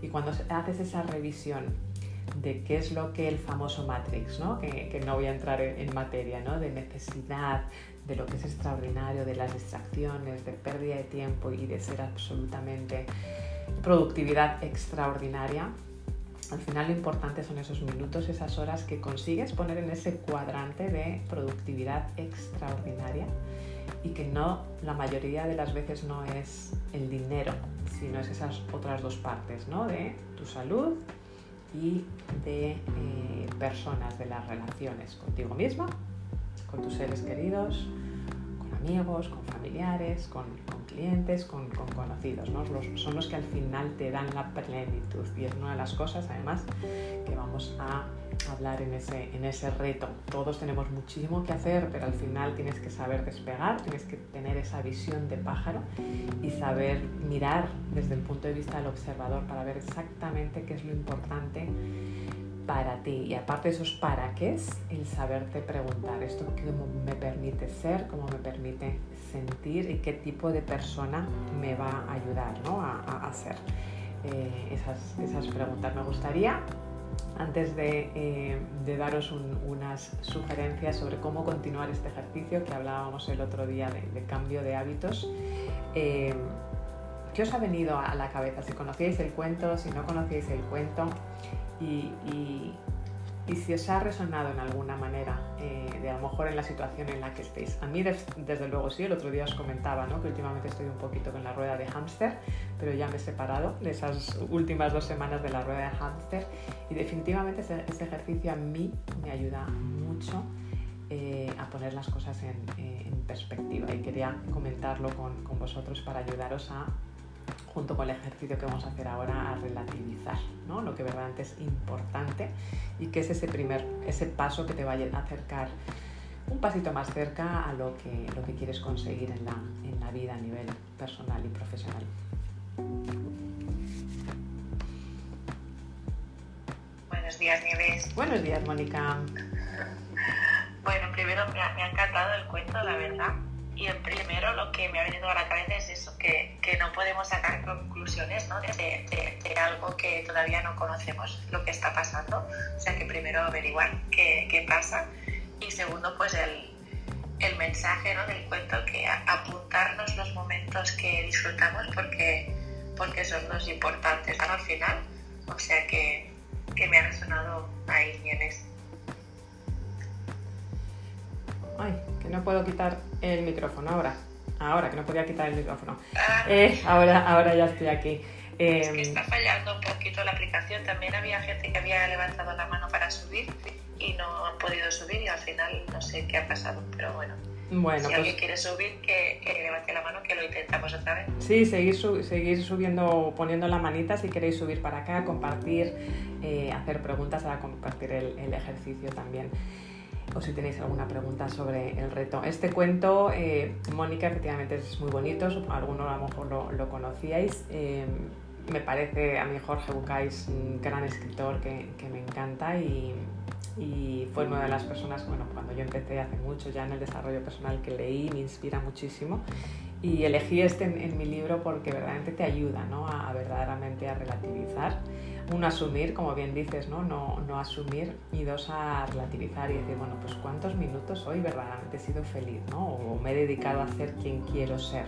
y cuando haces esa revisión de qué es lo que el famoso Matrix, ¿no? Que, no voy a entrar en, en materia, ¿no? de necesidad, de lo que es extraordinario, de las distracciones, de pérdida de tiempo y de ser absolutamente productividad extraordinaria. Al final lo importante son esos minutos, esas horas que consigues poner en ese cuadrante de productividad extraordinaria y que no, la mayoría de las veces no es el dinero, sino es esas otras dos partes, ¿no? De tu salud y de eh, personas, de las relaciones contigo misma con tus seres queridos, con amigos, con familiares, con, clientes, con, conocidos. ¿no? son los que al final te dan la plenitud y es una de las cosas además que vamos a hablar en ese, en ese reto. Todos tenemos muchísimo que hacer, pero al final tienes que saber despegar, tienes que tener esa visión de pájaro y saber mirar desde el punto de vista del observador para ver exactamente qué es lo importante para ti. Y aparte de esos para qué, el saberte preguntar esto cómo me permite ser, cómo me permite sentir y qué tipo de persona me va a ayudar ¿no? a, hacer eh, esas, esas, preguntas. Me gustaría, antes de, eh, de daros unas sugerencias sobre cómo continuar este ejercicio que hablábamos el otro día de, cambio de hábitos, eh, ¿qué os ha venido a la cabeza? Si conocíais el cuento, si no conocíais el cuento, y, si os ha resonado en alguna manera, eh, de a lo mejor en la situación en la que estéis. A mí desde luego sí, el otro día os comentaba ¿no? que últimamente estoy un poquito con la rueda de hámster, pero ya me he separado de esas últimas dos semanas de la rueda de hámster y definitivamente ese, ejercicio a mí me ayuda mucho eh, a poner las cosas en, perspectiva y quería comentarlo con vosotros para ayudaros a junto con el ejercicio que vamos a hacer ahora, a relativizar ¿no? lo que verdaderamente es importante y que es ese primer, ese paso que te vaya a acercar un pasito más cerca a lo que, lo que quieres conseguir en la, en la vida a nivel personal y profesional. Buenos días, Nieves. Buenos días, Mónica. Bueno, primero me ha, me ha encantado el cuento, la verdad y el primero lo que me ha venido a la cabeza es eso, que, que no podemos sacar conclusiones ¿no? de, de, algo que todavía no conocemos lo que está pasando. O sea que primero averiguar qué, qué pasa y segundo pues el, el mensaje ¿no? del cuento que apuntarnos los momentos que disfrutamos porque, porque son los importantes al final. O sea que, que me ha resonado ahí bienes. Ay, que no puedo quitar el micrófono ahora. Ahora, que no podía quitar el micrófono. Eh, ahora, ahora ya estoy aquí. es que está fallando un poquito la aplicación. También había gente que había levantado la mano para subir y no han podido subir y al final no sé qué ha pasado, pero bueno. Bueno, si pues, alguien quiere subir, que, levante la mano, que lo intentamos otra vez. Sí, seguir, seguir subiendo, poniendo la manita si queréis subir para acá, compartir, eh, hacer preguntas, para compartir el, ejercicio también o si tenéis alguna pregunta sobre el reto. Este cuento, eh, Mónica, efectivamente es muy bonito, algunos a lo mejor lo, conocíais. Eh, me parece a mí Jorge Bucáis un gran escritor que, que me encanta y, y fue una de las personas, bueno, cuando yo empecé hace mucho ya en el desarrollo personal que leí, me inspira muchísimo y elegí este en, mi libro porque verdaderamente te ayuda ¿no? a, verdaderamente a relativizar. Uno, asumir, como bien dices, ¿no? No, no asumir y dos, a relativizar y decir, bueno, pues cuántos minutos hoy verdaderamente he sido feliz, ¿no? O me he dedicado a ser quien quiero ser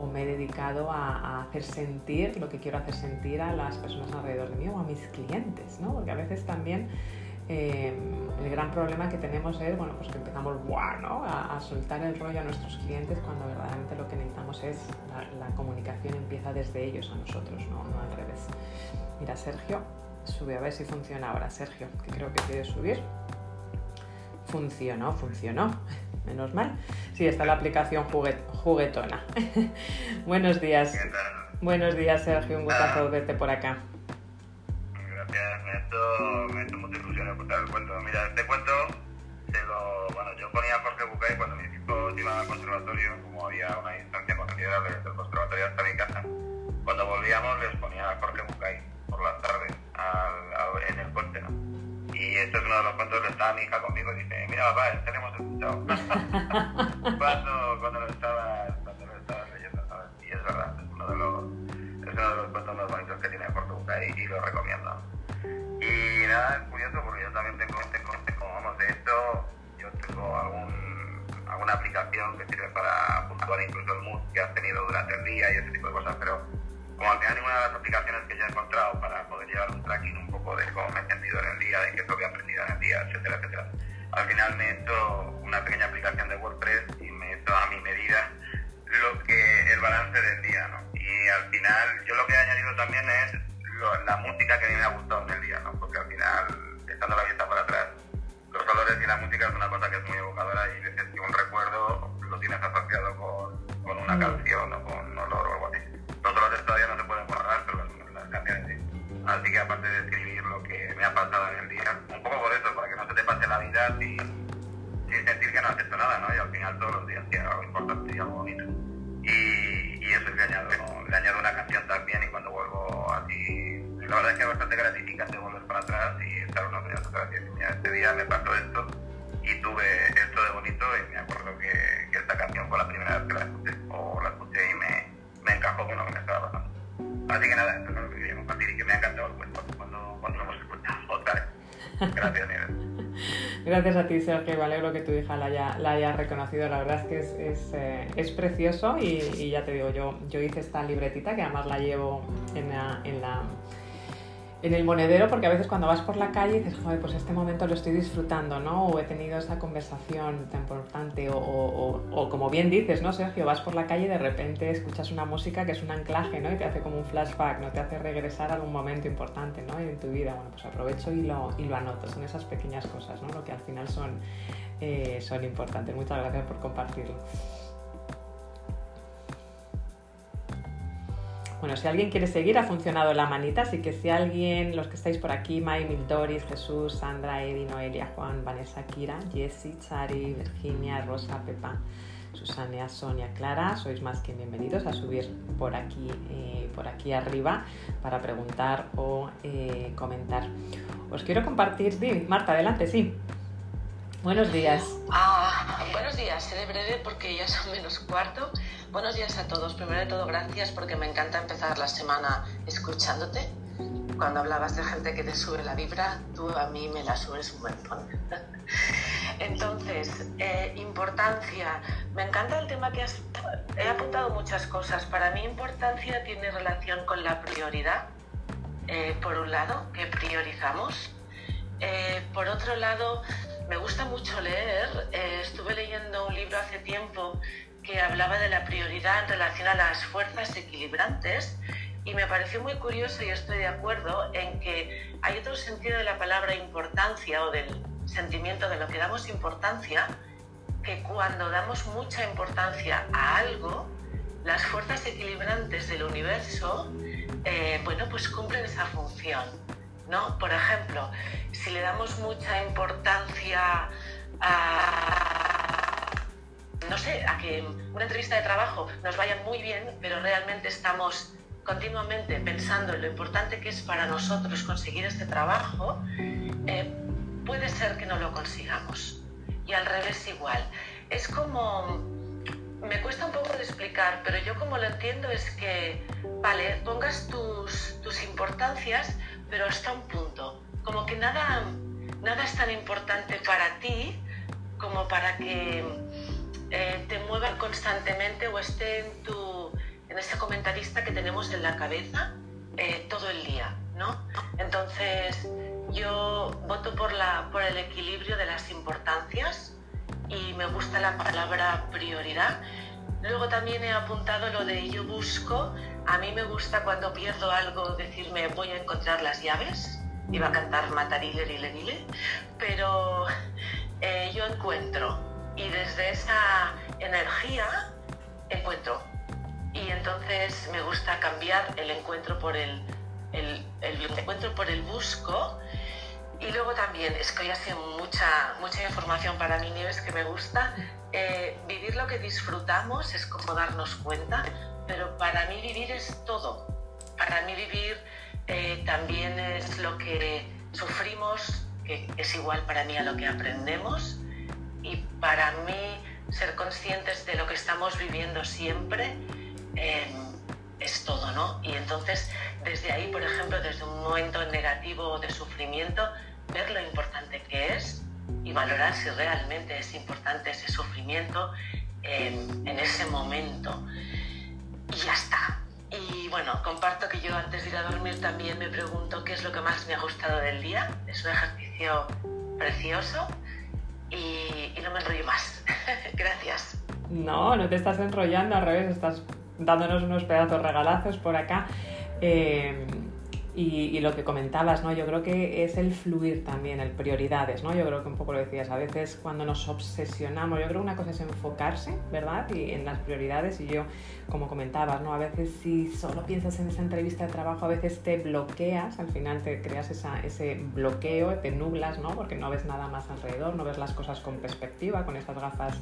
o me he dedicado a, a, hacer sentir lo que quiero hacer sentir a las personas alrededor de mí o a mis clientes, ¿no? Porque a veces también eh, el gran problema que tenemos es bueno, pues que empezamos A, soltar el rollo a nuestros clientes cuando verdaderamente lo que necesitamos es la, comunicación empieza desde ellos a nosotros, ¿no? al revés. Mira, Sergio, sube a ver si funciona ahora. Sergio, que creo que quiere subir. Funcionó, funcionó. Menos mal. Sí, está la aplicación juguetona. Buenos días. Buenos días, Sergio. Un gustazo verte por acá. Gracias, me me mucha ilusión escuchar el cuento. Mira, este cuento, se lo, bueno, yo ponía a Jorge Bucay cuando mis hijos iban al conservatorio, como había una distancia considerable del conservatorio hasta mi casa. Cuando volvíamos les ponía a Jorge Bucay por las tardes al, en el coche, ¿no? Y este es uno de los cuentos que estaba mi hija conmigo y dice, mira papá, este lo hemos escuchado. cuando, cuando lo estaba, cuando lo estaba leyendo, ¿sabes? Y es verdad, es uno de los, es uno de los cuentos más bonitos que tiene Jorge Bucay y lo recomiendo. Es curioso porque yo también tengo, tengo, tengo vamos, de esto, yo tengo algún, alguna aplicación que sirve para puntuar incluso el mood que has tenido durante el día y ese tipo de cosas, pero como al final ninguna de las aplicaciones que yo he encontrado para poder llevar un tracking un poco de cómo me he sentido en el día, de qué es lo que he aprendido en el día, etcétera, etcétera. Al final me he hecho una pequeña aplicación de WordPress y me he hecho a mi medida lo que el balance del día, ¿no? Y al final yo lo que he añadido también es la música que me ha gustado Sergio. Me alegro que tu hija la haya, reconocido. La verdad es que es, eh, precioso y, ya te digo, yo, yo hice esta libretita que además la llevo en el monedero, porque a veces cuando vas por la calle dices, joder, pues este momento lo estoy disfrutando, ¿no? O he tenido esta conversación o, como bien dices, ¿no, Sergio? Vas por la calle y de repente escuchas una música que es un anclaje, ¿no? Y te hace como un flashback, ¿no? Te hace regresar a algún momento importante, ¿no? En tu vida. Bueno, pues aprovecho y lo, y lo anoto. Son esas pequeñas cosas, ¿no? Lo que al final son, eh, son importantes. Muchas gracias por compartirlo. Bueno, si alguien quiere seguir, ha funcionado la manita, así que si alguien, los que estáis por aquí, May, Mildoris, Jesús, Sandra, Edi, Noelia, Juan, Vanessa, Kira, Jessie, Chari, Virginia, Rosa, Pepa, Susana, Sonia, Clara, sois más que bienvenidos a subir por aquí, eh, por aquí arriba para preguntar o eh, comentar. Os quiero compartir, Marta, adelante, sí. Buenos días. Ah, buenos días, seré breve porque ya son menos cuarto. Buenos días a todos. Primero de todo, gracias porque me encanta empezar la semana escuchándote. Cuando hablabas de gente que te sube la vibra, tú a mí me la subes un montón. Entonces, eh, importancia. Me encanta el tema que has... He apuntado muchas cosas. Para mí importancia tiene relación con la prioridad. Eh, por un lado, que priorizamos. Eh, por otro lado, me gusta mucho leer. estuve leyendo un libro hace tiempo que hablaba de la prioridad en relación a las fuerzas equilibrantes Y me pareció muy curioso y estoy de acuerdo en que hay otro sentido de la palabra importancia o del sentimiento de lo que damos importancia, que cuando damos mucha importancia a algo, las fuerzas equilibrantes del universo, eh, bueno, pues cumplen esa función, ¿no? Por ejemplo, si le damos mucha importancia a, no sé, a que una entrevista de trabajo nos vaya muy bien, pero realmente estamos continuamente pensando en lo importante que es para nosotros conseguir este trabajo, eh, puede ser que no lo consigamos. Y al revés igual. Es como, me cuesta un poco de explicar, pero yo como lo entiendo es que, vale, pongas tus, tus importancias, pero hasta un punto. Como que nada, nada es tan importante para ti como para que eh, te muevan constantemente o esté en, tu, en ese comentarista que tenemos en la cabeza eh, todo el día, ¿no? Entonces, yo voto por, la, por el equilibrio de las importancias y me gusta la palabra prioridad. Luego también he apuntado lo de yo busco. A mí me gusta cuando pierdo algo decirme voy a encontrar las llaves. Iba a cantar Matarile, Lile, pero eh, yo encuentro y desde esa energía encuentro. Y entonces me gusta cambiar el encuentro por el, encuentro por el busco. Y luego también, es que hoy hace mucha, mucha información para mí, Nieves, que me gusta. Eh, vivir lo que disfrutamos es como darnos cuenta, pero para mí vivir es todo. Para mí vivir eh, también es lo que sufrimos, que es igual para mí a lo que aprendemos y para mí ser conscientes de lo que estamos viviendo siempre em, es todo, ¿no? Y entonces desde ahí, por ejemplo, desde un momento negativo de sufrimiento, ver lo importante que es y valorar si realmente es importante ese sufrimiento en ese momento. Y ya está. Y bueno, comparto que yo antes de ir a dormir también me pregunto qué es lo que más me ha gustado del día. Es un ejercicio precioso y, no me enrollo más. Gracias. No, no te estás enrollando, al revés, estás dándonos unos pedazos regalazos por acá. Eh, y, lo que comentabas, ¿no? Yo creo que es el fluir también, el prioridades, ¿no? Yo creo que un poco lo decías, a veces cuando nos obsesionamos, yo creo que una cosa es enfocarse, ¿verdad? Y en las prioridades y yo, como comentabas, ¿no? A veces si solo piensas en esa entrevista de trabajo, a veces te bloqueas, al final te creas esa, ese bloqueo, te nublas, ¿no? Porque no ves nada más alrededor, no ves las cosas con perspectiva, con esas gafas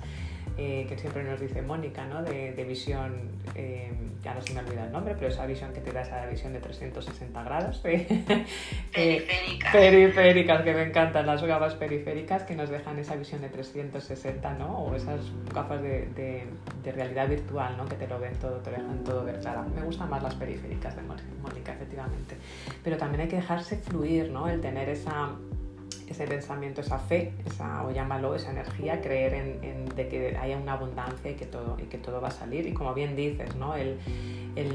eh, que siempre nos dice Mónica, ¿no? de, visión, eh, ya no se me olvida el nombre, pero esa visión que te da esa visión de 360 grados. periféricas. periféricas, que me encantan, las gafas periféricas que nos dejan esa visión de 360, ¿no? o esas gafas de, de, realidad virtual, ¿no? que te lo ven todo, te dejan todo ver claro. Me gustan más las periféricas de Mónica, efectivamente. Pero también hay que dejarse fluir, ¿no? el tener esa ese pensamiento, esa fe, esa, o llámalo, esa energía, creer en, de que haya una abundancia y que todo, y que todo va a salir. Y como bien dices, ¿no? el,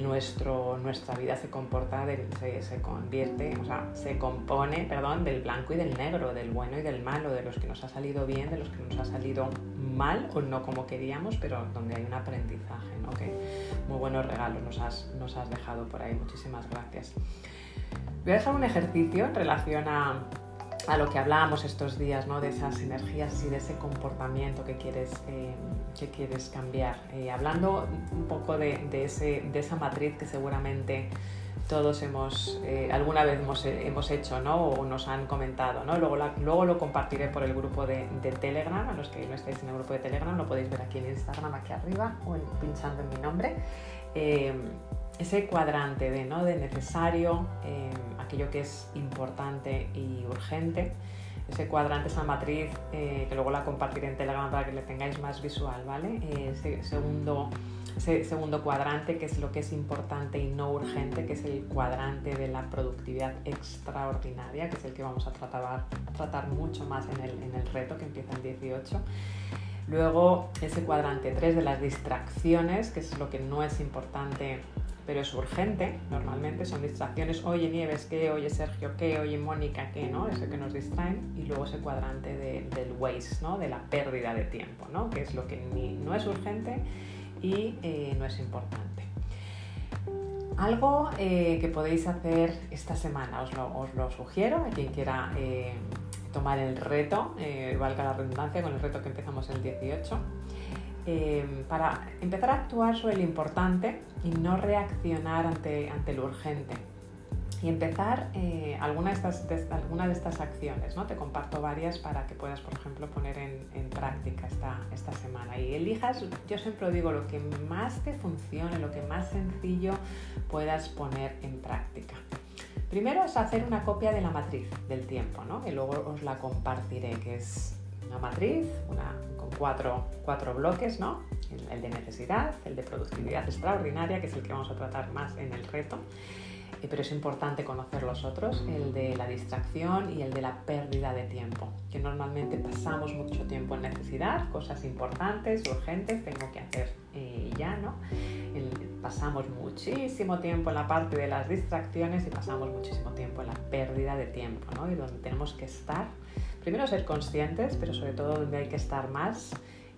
nuestro, nuestra vida se comporta, se, se, convierte, o sea, se compone, perdón, del blanco y del negro, del bueno y del malo, de los que nos ha salido bien, de los que nos ha salido mal o no como queríamos, pero donde hay un aprendizaje, ¿no? Que muy buenos regalos nos has, nos has dejado por ahí. Muchísimas gracias. Voy a dejar un ejercicio en relación a, a lo que hablábamos estos días, ¿no? de esas energías y de ese comportamiento que quieres, eh, que quieres cambiar. Eh, hablando un poco de, de, esa matriz que seguramente todos hemos, eh, alguna vez hemos, hemos, hecho ¿no? o nos han comentado. ¿no? Luego, luego lo compartiré por el grupo de, de, Telegram. A los que no estáis en el grupo de Telegram lo podéis ver aquí en Instagram, aquí arriba, o pinchando en mi nombre. Ese cuadrante de, ¿no? de necesario aquello que es importante y urgente. Ese cuadrante, esa matriz, eh, que luego la compartiré en Telegram para que le tengáis más visual, ¿vale? Ese segundo, segundo cuadrante, que es lo que es importante y no urgente, que es el cuadrante de la productividad extraordinaria, que es el que vamos a tratar, tratar mucho más en el, en el reto que empieza el 18. Luego ese cuadrante 3 de las distracciones, que es lo que no es importante pero es urgente, normalmente son distracciones, oye Nieves, ¿qué? Oye Sergio, ¿qué? Oye Mónica, ¿qué? ¿no? Eso que nos distraen y luego ese cuadrante del waste, ¿no? De la pérdida de tiempo, ¿no? Que es lo que no es urgente y eh, no es importante. Algo eh, que podéis hacer esta semana, os lo, sugiero a quien quiera eh, tomar el reto, valga la redundancia, con el reto que empezamos el 18, para empezar a actuar sobre lo importante y no reaccionar ante, ante lo urgente y empezar eh, alguna, de estas, de, alguna de estas acciones. ¿no? Te comparto varias para que puedas, por ejemplo, poner en, en, práctica esta, esta semana. Y elijas, yo siempre digo, lo que más te funcione, lo que más sencillo puedas poner en práctica. Primero es hacer una copia de la matriz del tiempo, ¿no? y luego os la compartiré, que es una matriz una, con cuatro, cuatro bloques, ¿no? el, de necesidad, el de productividad extraordinaria, que es el que vamos a tratar más en el reto, pero es importante conocer los otros, el de la distracción y el de la pérdida de tiempo, que normalmente pasamos mucho tiempo en necesidad, cosas importantes, urgentes, tengo que hacer y ya, ¿no? pasamos muchísimo tiempo en la parte de las distracciones y pasamos muchísimo tiempo en la pérdida de tiempo, ¿no? Y donde tenemos que estar, primero ser conscientes, pero sobre todo donde hay que estar más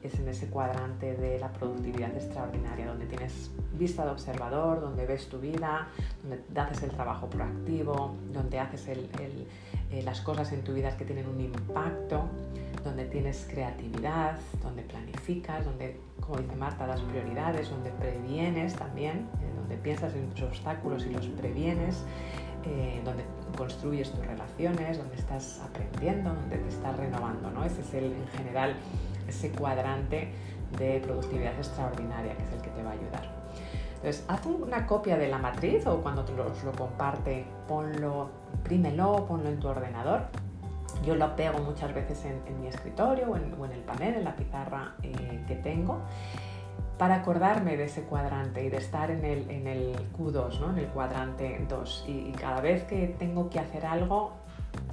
es en ese cuadrante de la productividad extraordinaria, donde tienes vista de observador, donde ves tu vida, donde haces el trabajo proactivo, donde haces eh, las cosas en tu vida que tienen un impacto, donde tienes creatividad, donde planificas, donde, como dice Marta, das prioridades, donde previenes también, eh, donde piensas en tus obstáculos y los previenes, eh, donde construyes tus relaciones, donde estás aprendiendo, donde te estás renovando. ¿no? Ese es el, en general ese cuadrante de productividad extraordinaria que es el que te va a ayudar. Entonces, haz una copia de la matriz o cuando te lo, comparte, ponlo, imprímelo, ponlo en tu ordenador. Yo lo pego muchas veces en, mi escritorio o en, el panel, en la pizarra eh, que tengo, para acordarme de ese cuadrante y de estar en el, en el Q2, ¿no? en el cuadrante 2. y cada vez que tengo que hacer algo,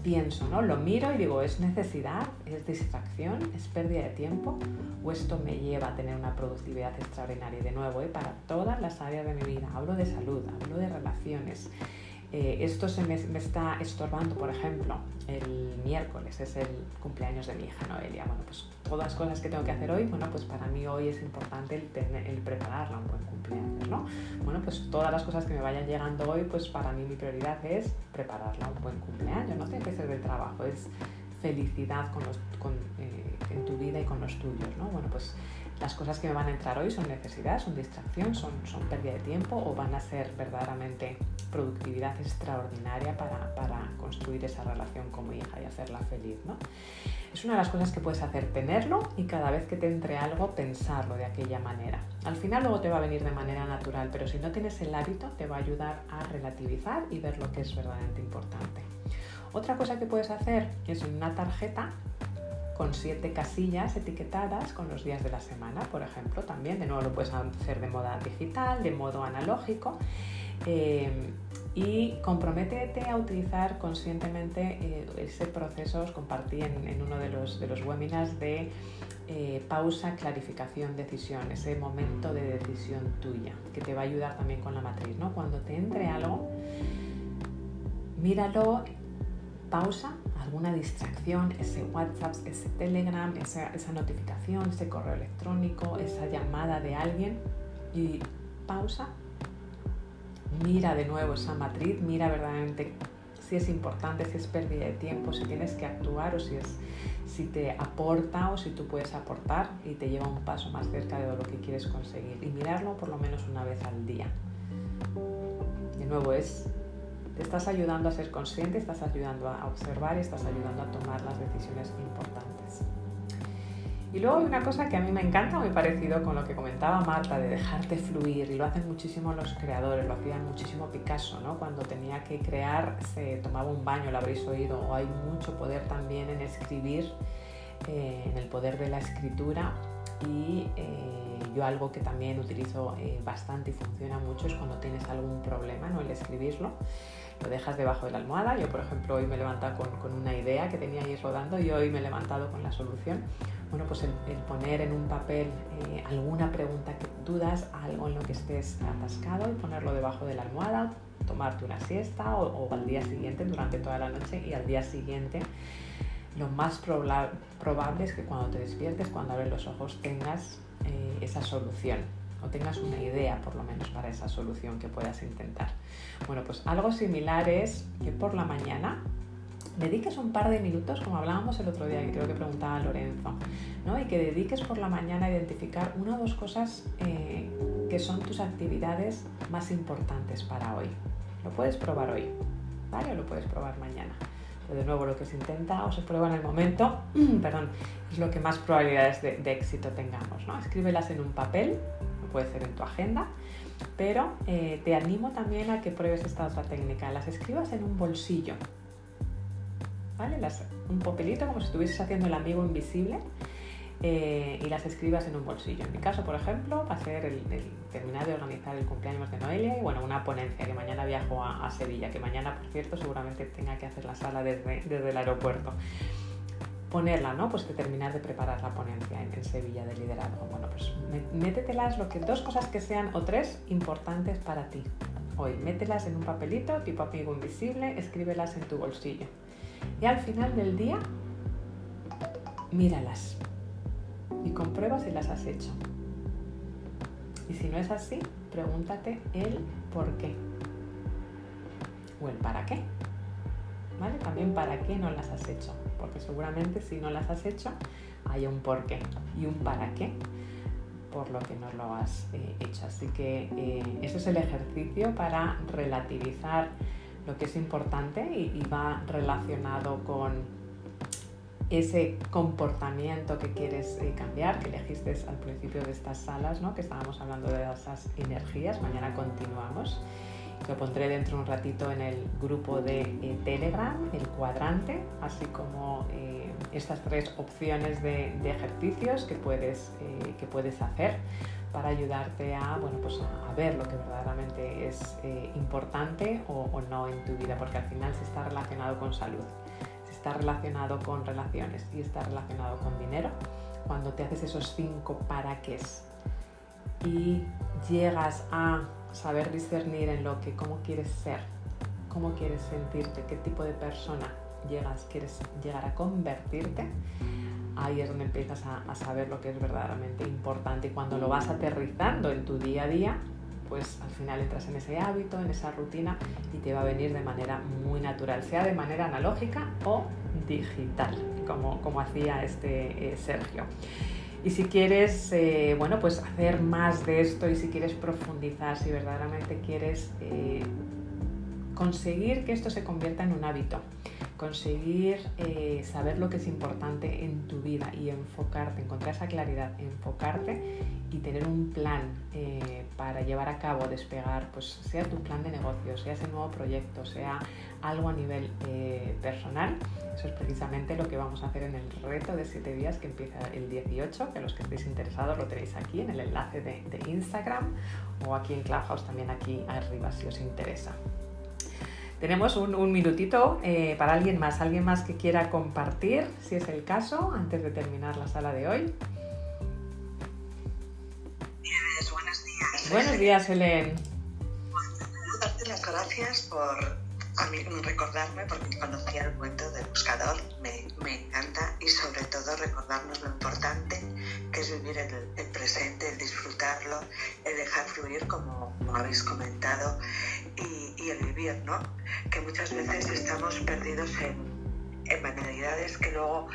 pienso, ¿no? Lo miro y digo, ¿es necesidad? ¿Es distracción? ¿Es pérdida de tiempo? ¿O esto me lleva a tener una productividad extraordinaria? Y de nuevo, ¿eh? para todas las áreas de mi vida. Hablo de salud, hablo de relaciones, eh, esto se me, está estorbando, por ejemplo, el miércoles es el cumpleaños de mi hija Noelia. Bueno, pues todas las cosas que tengo que hacer hoy, bueno, pues para mí hoy es importante el, tener, el prepararla un buen cumpleaños, ¿no? Bueno, pues todas las cosas que me vayan llegando hoy, pues para mí mi prioridad es prepararla un buen cumpleaños, no tiene que ser de trabajo, es felicidad con los, con, eh, en tu vida y con los tuyos, ¿no? Bueno, pues las cosas que me van a entrar hoy son necesidad, son distracción, son pérdida de tiempo o van a ser verdaderamente productividad extraordinaria para, para, construir esa relación con mi hija y hacerla feliz. ¿no? Es una de las cosas que puedes hacer, tenerlo y cada vez que te entre algo pensarlo de aquella manera. Al final luego te va a venir de manera natural, pero si no tienes el hábito te va a ayudar a relativizar y ver lo que es verdaderamente importante. Otra cosa que puedes hacer es una tarjeta con siete casillas etiquetadas con los días de la semana, por ejemplo, también. De nuevo lo puedes hacer de modo digital, de modo analógico. Eh, y comprométete a utilizar conscientemente eh, ese proceso, os compartí en, uno de los, de los webinars de eh, pausa, clarificación, decisión, ese momento de decisión tuya, que te va a ayudar también con la matriz. ¿no? Cuando te entre algo, míralo, pausa, alguna distracción, ese WhatsApp, ese Telegram, esa, esa notificación, ese correo electrónico, esa llamada de alguien y pausa, mira de nuevo esa matriz, mira verdaderamente si es importante, si es pérdida de tiempo, si tienes que actuar o si, es, si te aporta o si tú puedes aportar y te lleva un paso más cerca de lo que quieres conseguir. Y mirarlo por lo menos una vez al día. De nuevo es te estás ayudando a ser consciente, estás ayudando a observar y estás ayudando a tomar las decisiones importantes. Y luego hay una cosa que a mí me encanta, muy parecido con lo que comentaba Marta, de dejarte fluir, y lo hacen muchísimo los creadores, lo hacían muchísimo Picasso, ¿no? Cuando tenía que crear se tomaba un baño, lo habréis oído, o hay mucho poder también en escribir, eh, en el poder de la escritura, y eh, yo algo que también utilizo eh, bastante y funciona mucho es cuando tienes algún problema, ¿no? El escribirlo lo dejas debajo de la almohada. Yo, por ejemplo, hoy me he levantado con, una idea que tenía ahí rodando y hoy me he levantado con la solución. Bueno, pues el, poner en un papel eh, alguna pregunta que dudas, algo en lo que estés atascado y ponerlo debajo de la almohada, tomarte una siesta o, al día siguiente, durante toda la noche y al día siguiente lo más probable es que cuando te despiertes, cuando abres los ojos, tengas eh, esa solución o tengas una idea por lo menos para esa solución que puedas intentar. Bueno, pues algo similar es que por la mañana dediques un par de minutos, como hablábamos el otro día, que creo que preguntaba Lorenzo, ¿no? y que dediques por la mañana a identificar una o dos cosas eh, que son tus actividades más importantes para hoy. Lo puedes probar hoy, ¿vale? O lo puedes probar mañana. Pero de nuevo, lo que se intenta o se prueba en el momento, perdón, es lo que más probabilidades de, éxito tengamos, ¿no? Escríbelas en un papel, puede ser en tu agenda, pero eh, te animo también a que pruebes esta otra técnica. Las escribas en un bolsillo, ¿vale? un papelito como si estuvieses haciendo el amigo invisible eh, y las escribas en un bolsillo. En mi caso, por ejemplo, va a ser el, terminar de organizar el cumpleaños de Noelia y bueno, una ponencia que mañana viajo a, Sevilla, que mañana, por cierto, seguramente tenga que hacer la sala desde, desde el aeropuerto. Ponerla, ¿no? Pues que terminar de preparar la ponencia en, Sevilla de liderazgo. Bueno, pues métetelas lo que dos cosas que sean o tres importantes para ti. Hoy, mételas en un papelito tipo amigo invisible, escríbelas en tu bolsillo. Y al final del día, míralas y comprueba si las has hecho. Y si no es así, pregúntate el por qué o el para qué. También para qué no las has hecho, porque seguramente si no las has hecho hay un por qué y un para qué por lo que no lo has eh, hecho. Así que eh, ese es el ejercicio para relativizar lo que es importante y, va relacionado con ese comportamiento que quieres eh, cambiar, que elegiste al principio de estas salas, ¿no? que estábamos hablando de esas energías, mañana continuamos. Lo pondré dentro un ratito en el grupo de eh, Telegram, el cuadrante, así como eh, estas tres opciones de, ejercicios que puedes, que puedes hacer para ayudarte a, bueno, pues a, ver lo que verdaderamente es eh, importante o, no en tu vida, porque al final si está relacionado con salud, si está relacionado con relaciones y está relacionado con dinero, cuando te haces esos cinco para qué y llegas a saber discernir en lo que, cómo quieres ser, cómo quieres sentirte, qué tipo de persona llegas, quieres llegar a convertirte, ahí es donde empiezas a, saber lo que es verdaderamente importante. Y cuando lo vas aterrizando en tu día a día, pues al final entras en ese hábito, en esa rutina y te va a venir de manera muy natural, sea de manera analógica o digital, como, como hacía este eh, Sergio. Y si quieres, eh, bueno, pues hacer más de esto y si quieres profundizar, si verdaderamente quieres eh, conseguir que esto se convierta en un hábito, conseguir eh, saber lo que es importante en tu vida y enfocarte, encontrar esa claridad, enfocarte y tener un plan eh, para llevar a cabo, despegar, pues sea tu plan de negocio, sea ese nuevo proyecto, sea algo a nivel eh, personal. Eso es precisamente lo que vamos a hacer en el reto de 7 días que empieza el 18, que los que estéis interesados lo tenéis aquí en el enlace de, Instagram o aquí en Clubhouse también aquí arriba si os interesa. Tenemos un, minutito eh, para alguien más, alguien más que quiera compartir, si es el caso, antes de terminar la sala de hoy. Buenos días. Buenos días, Helen. darte las gracias por recordarme, porque conocía el cuento del buscador, me, encanta, y sobre todo recordarnos lo importante que es vivir el, presente, el disfrutarlo, el dejar fluir, como, habéis comentado, y, el vivir, ¿no? Que muchas veces estamos perdidos en, en banalidades que luego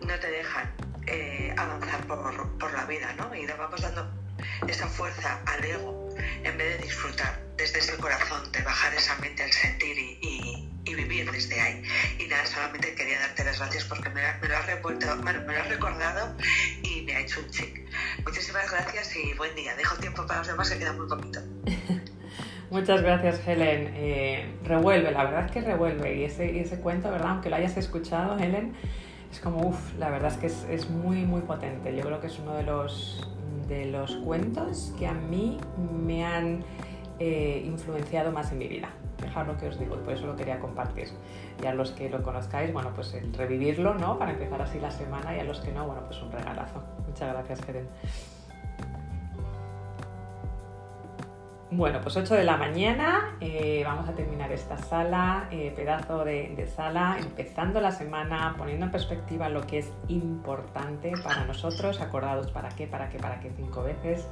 no te dejan eh, avanzar por, por, la vida, ¿no? Y le vamos dando esa fuerza al ego en vez de disfrutar desde ese corazón, de bajar esa mente al sentir y, vivir desde ahí. Y nada, solamente quería darte las gracias porque me, lo has bueno, me lo has recordado y me ha hecho un chic. Muchísimas gracias y buen día. Dejo tiempo para los demás, que queda muy poquito. Muchas gracias, Helen. Eh, revuelve, la verdad es que revuelve. Y ese, ese cuento, ¿verdad? Aunque lo hayas escuchado, Helen, es como, uff, la verdad es que es, es, muy, muy potente. Yo creo que es uno de los, de los cuentos que a mí me han eh, influenciado más en mi vida. Dejar lo que os digo, por eso lo quería compartir. Y a los que lo conozcáis, bueno, pues el revivirlo, ¿no? Para empezar así la semana y a los que no, bueno, pues un regalazo. Muchas gracias, Helen. Bueno, pues 8 de la mañana, eh, vamos a terminar esta sala, eh, pedazo de, sala, empezando la semana, poniendo en perspectiva lo que es importante para nosotros, acordados para qué, para qué, para qué cinco veces,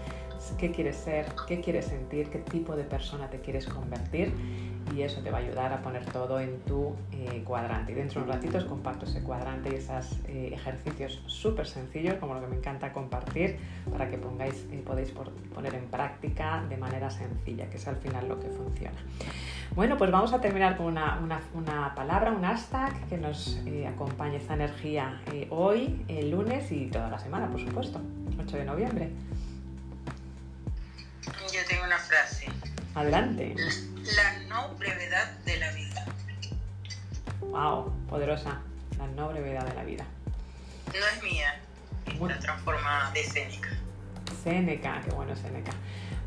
qué quieres ser, qué quieres sentir, qué tipo de persona te quieres convertir y eso te va a ayudar a poner todo en tu eh, cuadrante. Y dentro de un ratito os comparto ese cuadrante y esos eh, ejercicios súper sencillos, como lo que me encanta compartir, para que pongáis, eh, podéis poner en práctica de manera sencilla, que es al final lo que funciona. Bueno, pues vamos a terminar con una, una palabra, un hashtag que nos acompañe esta energía hoy, el lunes y toda la semana, por supuesto, 8 de noviembre. Yo tengo una frase. Adelante. La no brevedad de la vida. Wow, poderosa. La no brevedad de la vida. No es mía, es una transforma de Seneca. Seneca, qué bueno Seneca.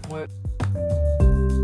Muy...